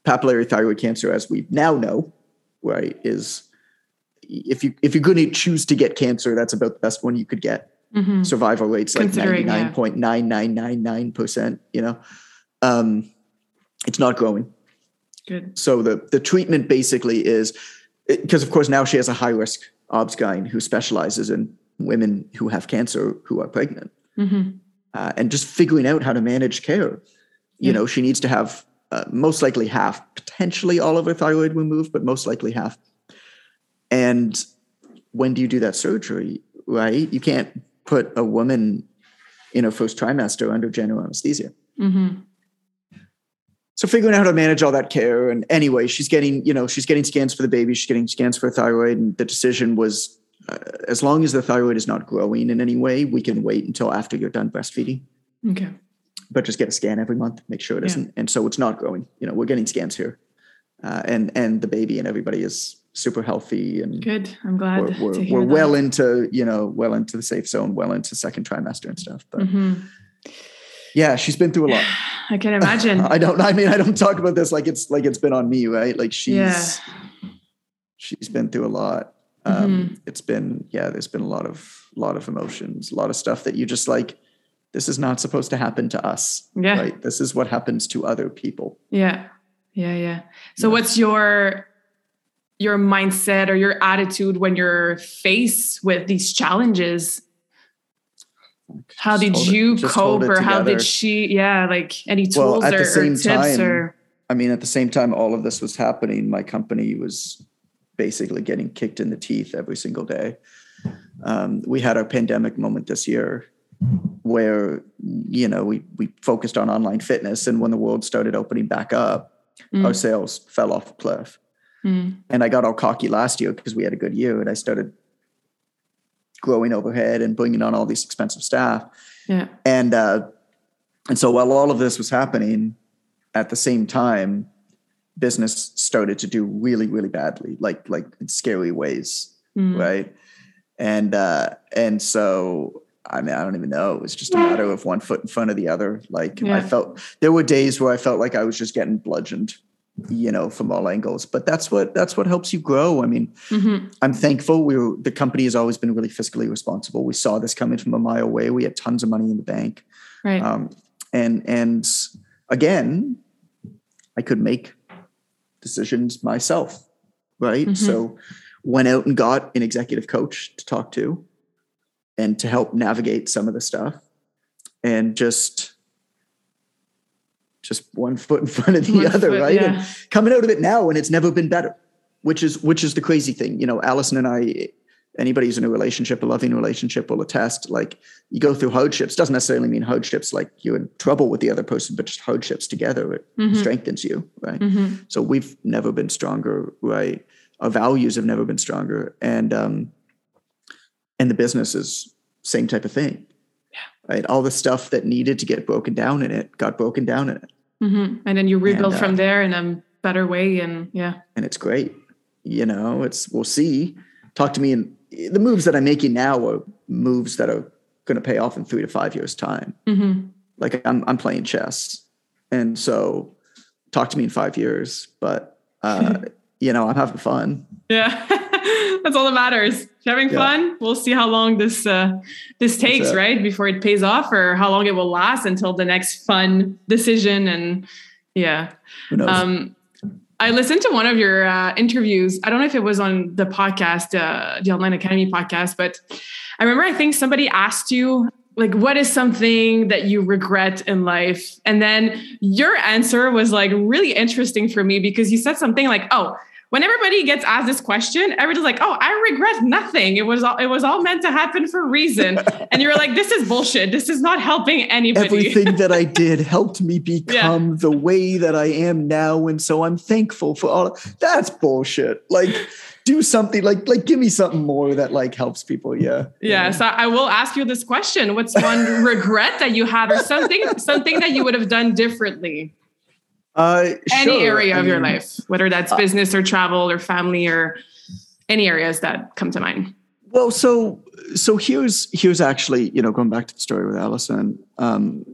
papillary thyroid cancer, as we now know, right, is if you if you're going to choose to get cancer, that's about the best one you could get. Mm-hmm. Survival rates like ninety nine point nine nine nine nine percent. You know, um, it's not growing. Good. So the the treatment basically is because of course now she has a high risk obs-gyn who specializes in women who have cancer who are pregnant. Mm-hmm. Uh, and just figuring out how to manage care. You yeah. know, she needs to have uh, most likely half, potentially all of her thyroid removed, but most likely half. And when do you do that surgery, right? You can't put a woman in her first trimester under general anesthesia. Mm-hmm. So figuring out how to manage all that care, and anyway, she's getting, you know, she's getting scans for the baby, she's getting scans for thyroid, and the decision was, uh, as long as the thyroid is not growing in any way, we can wait until after you're done breastfeeding. Okay but just get a scan every month, make sure it not. And so it's not growing. You know, we're getting scans here, uh, and and the baby and everybody is super healthy and good. I'm glad we're, we're, we're well into you know well into the safe zone, well into second trimester and stuff. But mm-hmm. yeah, she's been through a lot. I can imagine. I don't. I mean, I don't talk about this like it's like it's been on me, right? Like she's yeah. she's been through a lot. Um, mm-hmm. It's been yeah. There's been a lot of lot of emotions, a lot of stuff that you just like this is not supposed to happen to us. Yeah. Right. This is what happens to other people. Yeah. Yeah. Yeah. So yeah. what's your your mindset or your attitude when you're faced with these challenges? how did you it, cope or how did she yeah, like any tools well, or, or, tips time, or I mean, at the same time all of this was happening, my company was basically getting kicked in the teeth every single day. Um, we had our pandemic moment this year where you know we we focused on online fitness and when the world started opening back up mm. our sales fell off a cliff mm. and i got all cocky last year because we had a good year and i started growing overhead and bringing on all these expensive staff yeah and uh and so while all of this was happening at the same time business started to do really really badly like like in scary ways mm. right and uh and so I mean, I don't even know. It was just a matter of one foot in front of the other. Like yeah. I felt there were days where I felt like I was just getting bludgeoned, you know, from all angles. But that's what that's what helps you grow. I mean, mm-hmm. I'm thankful. We were the company has always been really fiscally responsible. We saw this coming from a mile away. We had tons of money in the bank. Right. Um, and and again, I could make decisions myself. Right. Mm-hmm. So went out and got an executive coach to talk to and to help navigate some of the stuff and just just one foot in front of the one other foot, right yeah. and coming out of it now and it's never been better which is which is the crazy thing you know allison and i anybody who's in a relationship a loving relationship will attest like you go through hardships doesn't necessarily mean hardships like you're in trouble with the other person but just hardships together it mm-hmm. strengthens you right mm-hmm. so we've never been stronger right our values have never been stronger and um and the business is same type of thing yeah. right all the stuff that needed to get broken down in it got broken down in it mm-hmm. and then you rebuild and, uh, from there in a better way and yeah. And it's great. You know it's we'll see. Talk to me and the moves that i'm making now are moves that are going to pay off in three to five years time. Mm-hmm. like I'm, I'm playing chess. And so talk to me in five years but uh, you know i'm having fun. Yeah that's all that matters. Having yeah. fun. We'll see how long this uh, this takes, right, before it pays off, or how long it will last until the next fun decision. And yeah, um, I listened to one of your uh, interviews. I don't know if it was on the podcast, uh, the Online Academy podcast, but I remember I think somebody asked you like what is something that you regret in life and then your answer was like really interesting for me because you said something like oh when everybody gets asked this question everybody's like oh i regret nothing. It was all it was all meant to happen for a reason. And you're like this is bullshit. This is not helping anybody. Everything that i did helped me become yeah. the way that i am now and so i'm thankful for all that's bullshit. Like do something like like give me something more that like helps people yeah. Yeah, yeah. so i will ask you this question. What's one regret that you have or something something that you would have done differently uh, any sure. area I of mean, your life whether that's uh, business or travel or family or any areas that come to mind well so so here's here's actually you know going back to the story with allison um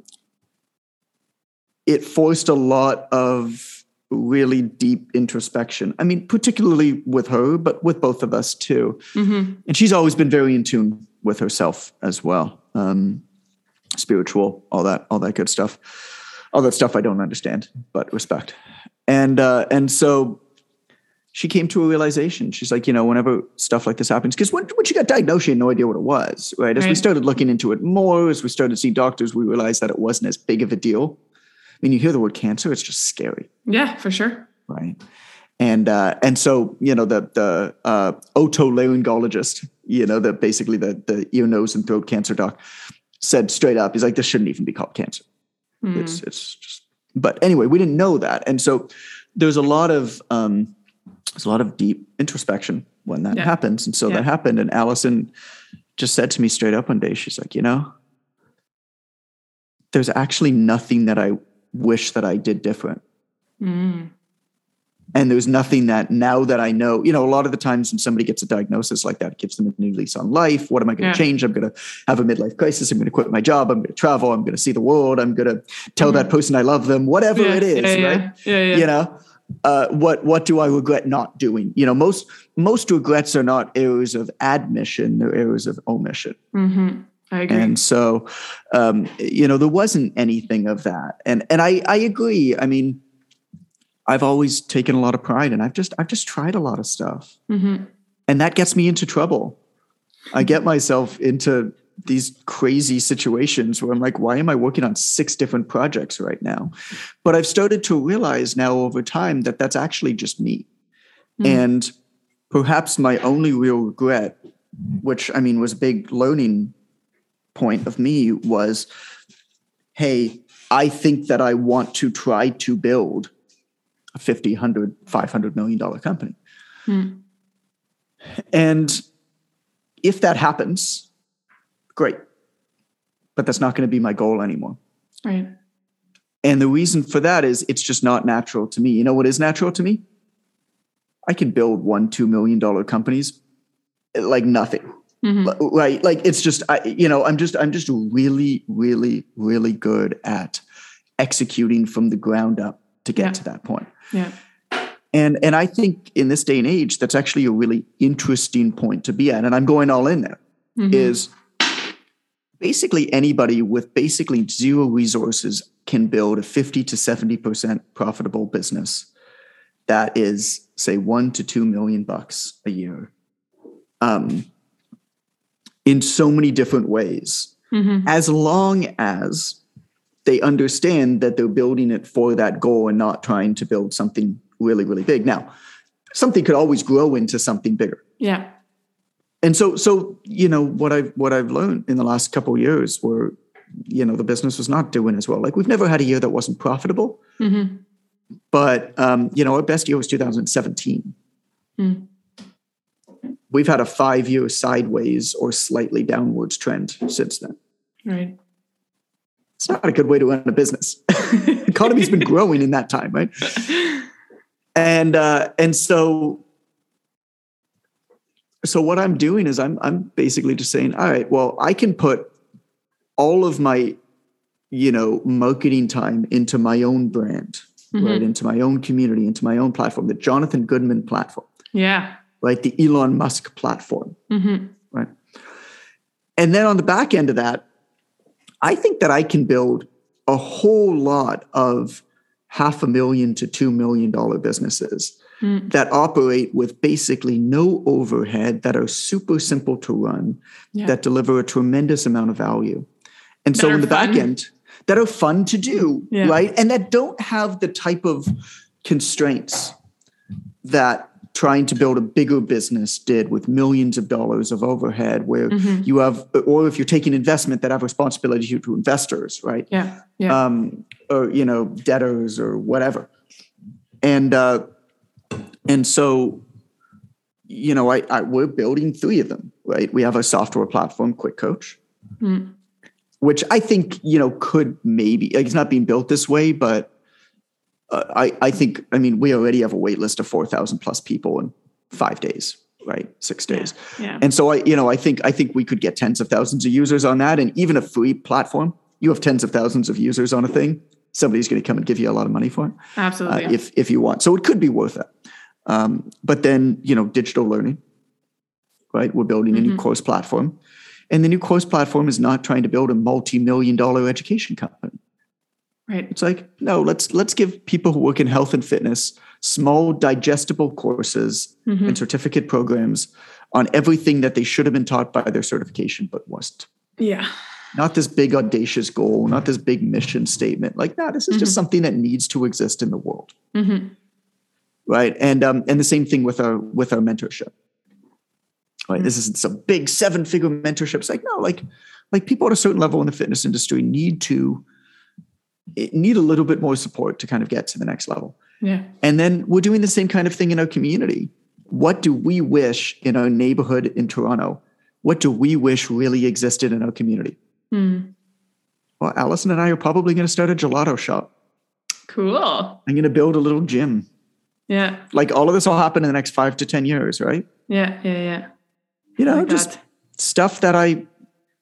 it forced a lot of really deep introspection. I mean, particularly with her, but with both of us too. Mm-hmm. And she's always been very in tune with herself as well. Um, spiritual, all that, all that good stuff. All that stuff I don't understand, but respect. And uh, and so she came to a realization. She's like, you know, whenever stuff like this happens, because when, when she got diagnosed, she had no idea what it was, right? As right. we started looking into it more, as we started to see doctors, we realized that it wasn't as big of a deal I mean, you hear the word cancer, it's just scary. Yeah, for sure. Right. And uh, and so you know the the uh, otolaryngologist, you know, the basically the the ear, nose, and throat cancer doc said straight up, he's like, this shouldn't even be called cancer. Mm. It's it's just. But anyway, we didn't know that, and so there's a lot of um, there's a lot of deep introspection when that yeah. happens, and so yeah. that happened. And Allison just said to me straight up one day, she's like, you know, there's actually nothing that I wish that I did different. Mm. And there's nothing that now that I know, you know, a lot of the times when somebody gets a diagnosis like that, it gives them a new lease on life. What am I going to yeah. change? I'm going to have a midlife crisis. I'm going to quit my job. I'm going to travel. I'm going to see the world. I'm going to tell mm. that person I love them, whatever yeah, it is, yeah, right? Yeah, yeah. You know, uh, what what do I regret not doing? You know, most most regrets are not errors of admission; they're errors of omission. Mm-hmm. I agree. And so, um, you know, there wasn't anything of that. And and I I agree. I mean, I've always taken a lot of pride, and I've just I've just tried a lot of stuff, mm-hmm. and that gets me into trouble. I get myself into these crazy situations where I'm like, why am I working on six different projects right now? But I've started to realize now over time that that's actually just me. Mm-hmm. And perhaps my only real regret, which I mean was a big learning point of me was hey, I think that I want to try to build a 50, 100, 500 million dollar company. Hmm. And if that happens, great. But that's not going to be my goal anymore. Right. And the reason for that is it's just not natural to me. You know what is natural to me? I can build one, two million dollar companies like nothing. Mm-hmm. Right. Like it's just, I, you know, I'm just, I'm just really, really, really good at executing from the ground up to get yeah. to that point. Yeah. And, and I think in this day and age, that's actually a really interesting point to be at. And I'm going all in there. Mm-hmm. Is basically anybody with basically zero resources can build a 50 to 70% profitable business that is say one to two million bucks a year. Um, in so many different ways, mm-hmm. as long as they understand that they're building it for that goal and not trying to build something really, really big. Now, something could always grow into something bigger. Yeah. And so, so you know what I've what I've learned in the last couple years, where you know the business was not doing as well. Like we've never had a year that wasn't profitable. Mm-hmm. But um, you know, our best year was 2017. Mm we've had a five year sideways or slightly downwards trend since then. Right. It's not a good way to run a business. economy's been growing in that time, right? And uh, and so so what I'm doing is I'm I'm basically just saying, all right, well, I can put all of my you know marketing time into my own brand, mm-hmm. right, into my own community, into my own platform, the Jonathan Goodman platform. Yeah right? The Elon Musk platform, mm-hmm. right? And then on the back end of that, I think that I can build a whole lot of half a million to two million dollar businesses mm. that operate with basically no overhead, that are super simple to run, yeah. that deliver a tremendous amount of value. And that so in the fun. back end, that are fun to do, yeah. right? And that don't have the type of constraints that trying to build a bigger business did with millions of dollars of overhead where mm-hmm. you have or if you're taking investment that have responsibility to investors right yeah, yeah. Um, or you know debtors or whatever and uh, and so you know I, I, we're building three of them right we have a software platform QuickCoach mm. which i think you know could maybe like it's not being built this way but uh, I, I think, I mean, we already have a wait list of 4,000 plus people in five days, right? Six days. Yeah, yeah. And so I, you know, I think, I think we could get tens of thousands of users on that. And even a free platform, you have tens of thousands of users on a thing. Somebody's going to come and give you a lot of money for it. Absolutely. Uh, if, if you want. So it could be worth it. Um, but then, you know, digital learning, right? We're building a new mm-hmm. course platform. And the new course platform is not trying to build a multi-million dollar education company. Right. It's like, no, let's let's give people who work in health and fitness small digestible courses mm-hmm. and certificate programs on everything that they should have been taught by their certification but wasn't. Yeah. Not this big audacious goal, not this big mission statement. Like, no, this is mm-hmm. just something that needs to exist in the world. Mm-hmm. Right. And um, and the same thing with our with our mentorship. Right. This isn't some big seven figure mentorship. It's like, no, like like people at a certain level in the fitness industry need to need a little bit more support to kind of get to the next level. Yeah. And then we're doing the same kind of thing in our community. What do we wish in our neighborhood in Toronto? What do we wish really existed in our community? Mm. Well, Allison and I are probably going to start a gelato shop. Cool. I'm going to build a little gym. Yeah. Like all of this will happen in the next five to 10 years, right? Yeah, yeah, yeah. You know, like just that. stuff that I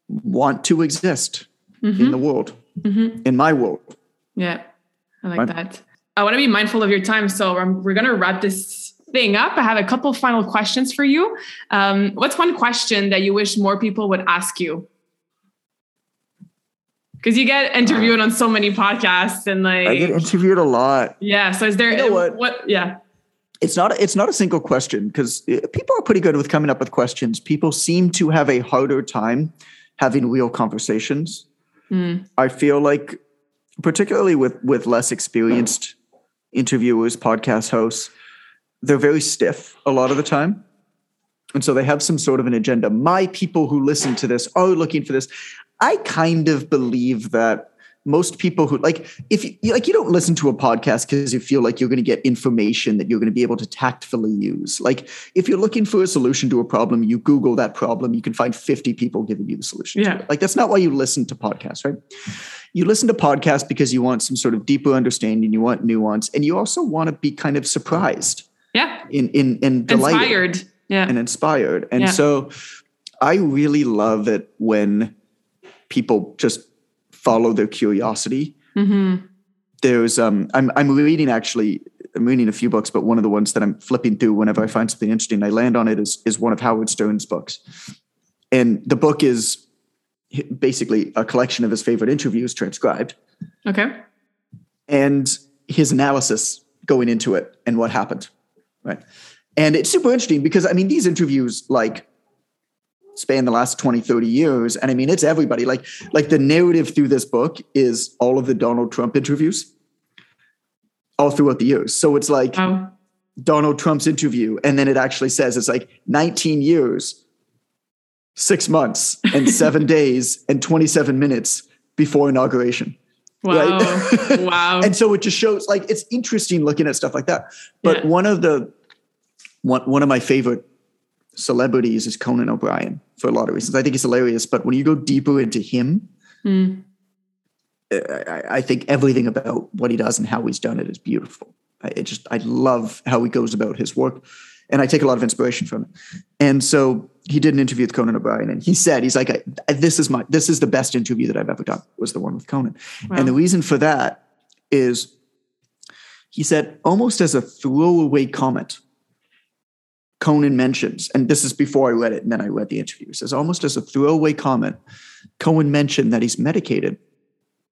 want to exist mm-hmm. in the world mm-hmm. in my world. Yeah, I like right? that. I want to be mindful of your time. So um, we're going to wrap this thing up. I have a couple final questions for you. Um, what's one question that you wish more people would ask you? Because you get interviewed on so many podcasts and like I get interviewed a lot. Yeah. So is there you know what? what? Yeah. It's not it's not a single question because eh, people are pretty good with coming up with questions. People seem to have a harder time having real conversations Mm. I feel like, particularly with with less experienced interviewers, podcast hosts, they're very stiff a lot of the time. And so they have some sort of an agenda. My people who listen to this are looking for this. I kind of believe that most people who like if you like you don't listen to a podcast because you feel like you're going to get information that you're going to be able to tactfully use. Like if you're looking for a solution to a problem you google that problem you can find 50 people giving you the solution yeah. like that's not why you listen to podcasts right? You listen to podcasts because you want some sort of deeper understanding you want nuance and you also want to be kind of surprised. Yeah. In in in delighted. Inspired. Yeah. And inspired. And yeah. so i really love it when people just follow their curiosity. Mm-hmm. There's um, I'm I'm reading actually I'm reading a few books, but one of the ones that I'm flipping through whenever I find something interesting, I land on it is is one of Howard Stern's books, and the book is basically a collection of his favorite interviews transcribed. Okay. And his analysis going into it and what happened, right? And it's super interesting because I mean these interviews like span the last 20 30 years. And i mean it's everybody. Like like the narrative through this book is all of the donald trump interviews all throughout the years. So it's like oh. donald trump's interview and then it actually says it's like 19 years six months and seven days and 27 minutes before inauguration. Wow. Right? wow. And so it just shows like it's interesting looking at stuff like that. But yeah. one of the one, one of my favorite celebrities is Conan O'Brien for a lot of reasons. I think he's hilarious, but when you go deeper into him, mm. I, I, think everything about what he does and how he's done it is beautiful. I just I love how he goes about his work, and I take a lot of inspiration from it. And so he did an interview with Conan O'Brien, and he said he's like, "This is my this is the best interview that I've ever done." Was the one with Conan, wow. and the reason for that is he said almost as a throwaway comment Conan mentions, and this is before I read it, and then I read the interview. He says almost as a throwaway comment, Conan mentioned that he's medicated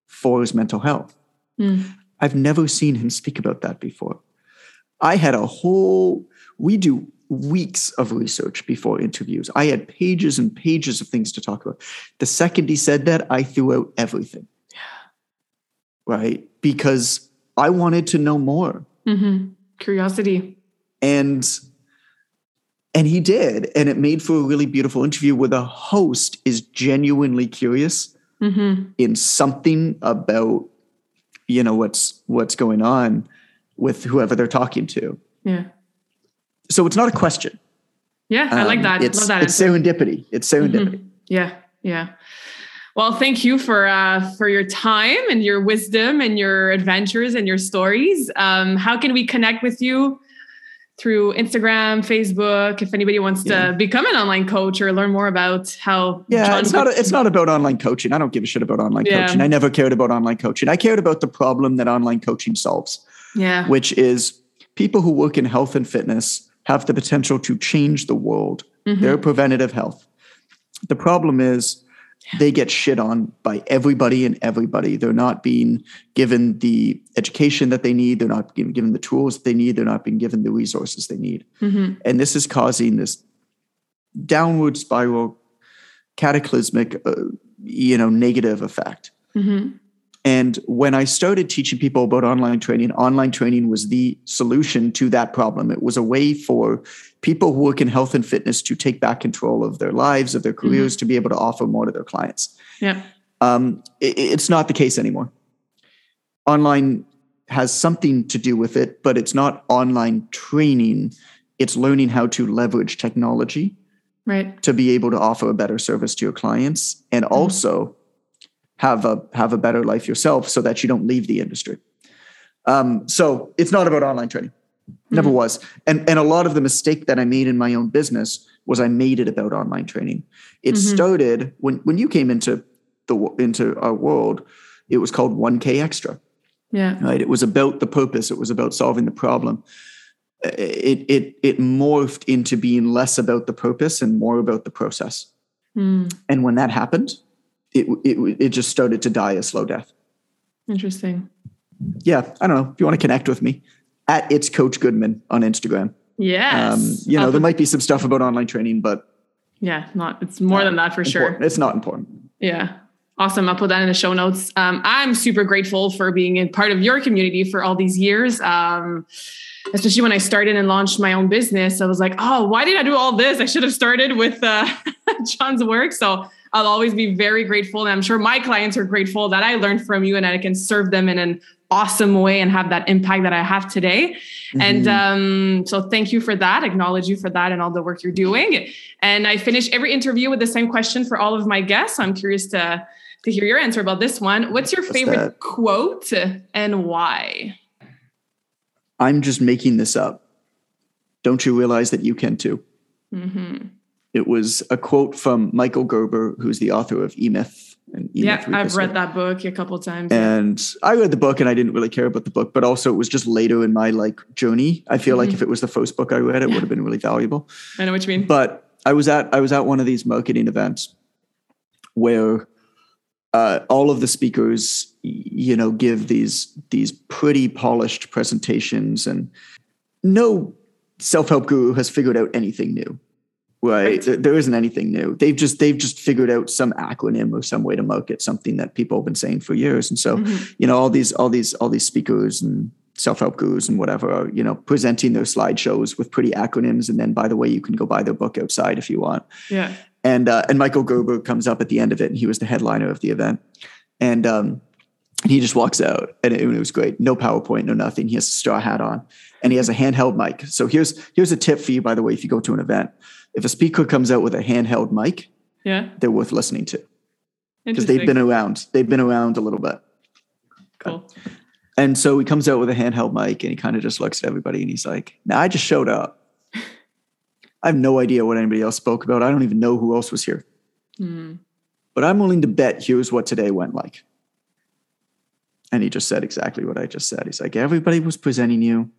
for his mental health. Mm. I've never seen him speak about that before. I had a whole, we do weeks of research before interviews. I had pages and pages of things to talk about. The second he said that, I threw out everything. Yeah. Right? Because I wanted to know more. Mm-hmm. Curiosity. And and he did. And it made for a really beautiful interview where the host is genuinely curious mm-hmm. in something about, you know, what's what's going on with whoever they're talking to. Yeah so it's not a question. Yeah, I like um, that. It's, Love that it's serendipity. It's serendipity. Mm-hmm. Yeah, yeah. Well, thank you for uh, for your time and your wisdom and your adventures and your stories. Um, how can we connect with you? Through Instagram, Facebook, if anybody wants yeah. to become an online coach or learn more about how. Yeah, John it's not. A, it's not about online coaching. I don't give a shit about online yeah. coaching. I never cared about online coaching. I cared about the problem that online coaching solves. Yeah, which is people who work in health and fitness have the potential to change the world. Mm-hmm. They're preventative health. The problem is they get shit on by everybody and everybody. They're not being given the education that they need. They're not being given the tools they need. They're not being given the resources they need. Mm-hmm. And this is causing this downward spiral, cataclysmic, uh, you know, negative effect. Mm-hmm. And when I started teaching people about online training, online training was the solution to that problem. It was a way for people who work in health and fitness to take back control of their lives, of their mm-hmm. careers, mm-hmm. to be able to offer more to their clients. Yeah. Um, it, it's not the case anymore. Online has something to do with it, but it's not online training. It's learning how to leverage technology right. to be able to offer a better service to your clients and mm-hmm. also have a have a better life yourself so that you don't leave the industry. Um, so it's not about online training. Never mm-hmm. was. And and a lot of the mistake that I made in my own business was I made it about online training. It mm-hmm. started when when you came into the into our world, it was called 1K extra. Yeah. Right. It was about the purpose. It was about solving the problem. It it it morphed into being less about the purpose and more about the process. Mm. And when that happened, it, it, it just started to die a slow death. Interesting. Yeah. I don't know. If you want to connect with me, at it's Coach Goodman on Instagram. Yes. Um, you know, there might be some stuff about online training, but yeah, not it's more than that for important. sure. It's not important. Yeah. Awesome. I'll put that in the show notes. Um, I'm super grateful for being a part of your community for all these years. Um, especially when I started and launched my own business, I was like, oh, why did I do all this? I should have started with uh, John's work. So I'll always be very grateful. And I'm sure my clients are grateful that I learned from you and that I can serve them in an awesome way and have that impact that I have today. Mm-hmm. And um, so thank you for that. Acknowledge you for that and all the work you're doing. And I finish every interview with the same question for all of my guests. I'm curious to to hear your answer about this one. What's your What's favorite that? quote and why? I'm just making this up. Don't you realize that you can too? Mm-hmm. It was a quote from Michael Gerber, who's the author of E Myth. And E-Myth yeah, I've read that book a couple times. And I read the book and I didn't really care about the book, but also it was just later in my like journey. I feel mm-hmm. like if it was the first book I read, it yeah. would have been really valuable. I know what you mean. But I was at I was at one of these marketing events where uh, all of the speakers, you know, give these these pretty polished presentations, and no self help guru has figured out anything new right? There isn't anything new. They've just they've just figured out some acronym or some way to market something that people have been saying for years. And so, mm-hmm. you know, all these all these all these speakers and self-help gurus and whatever are, you know, presenting their slideshows with pretty acronyms. And then by the way, you can go buy their book outside if you want. Yeah. And uh, and Michael Gerber comes up at the end of it, and he was the headliner of the event. And um and he just walks out and it, it, was great. No PowerPoint, no nothing. He has a straw hat on and he has a handheld mic. So here's here's a tip for you, by the way, if you go to an event if a speaker comes out with a handheld mic, yeah, they're worth listening to because they've been around. They've been around a little bit. Cool. And so he comes out with a handheld mic and he kind of just looks at everybody and he's like, "Now I just showed up. I have no idea what anybody else spoke about. I don't even know who else was here. Mm. But I'm willing to bet here's what today went like." And he just said exactly what I just said. He's like, "Everybody was presenting you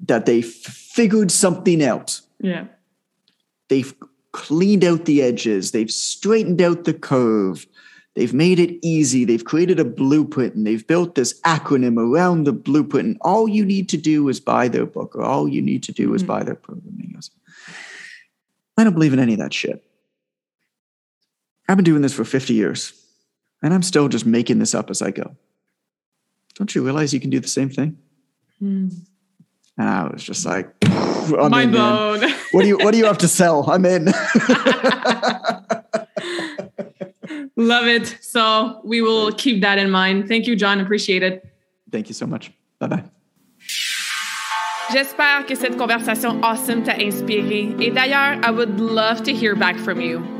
that they figured something out." Yeah They've cleaned out the edges, they've straightened out the curve, They've made it easy. They've created a blueprint and they've built this acronym around the blueprint. And all you need to do is buy their book or all you need to do is mm-hmm. buy their programming. I don't believe in any of that shit. I've been doing this for 50 years and I'm still just making this up as I go. Don't you realize you can do the same thing? Mm. And I was just like, I'm Mind in, blown. What do you what do you have to sell? I'm in. Love it. So we will keep that in mind. Thank you, John. Appreciate it. Thank you so much. Bye bye. J'espère que cette conversation awesome t'a inspiré. Et d'ailleurs, I would love to hear back from you.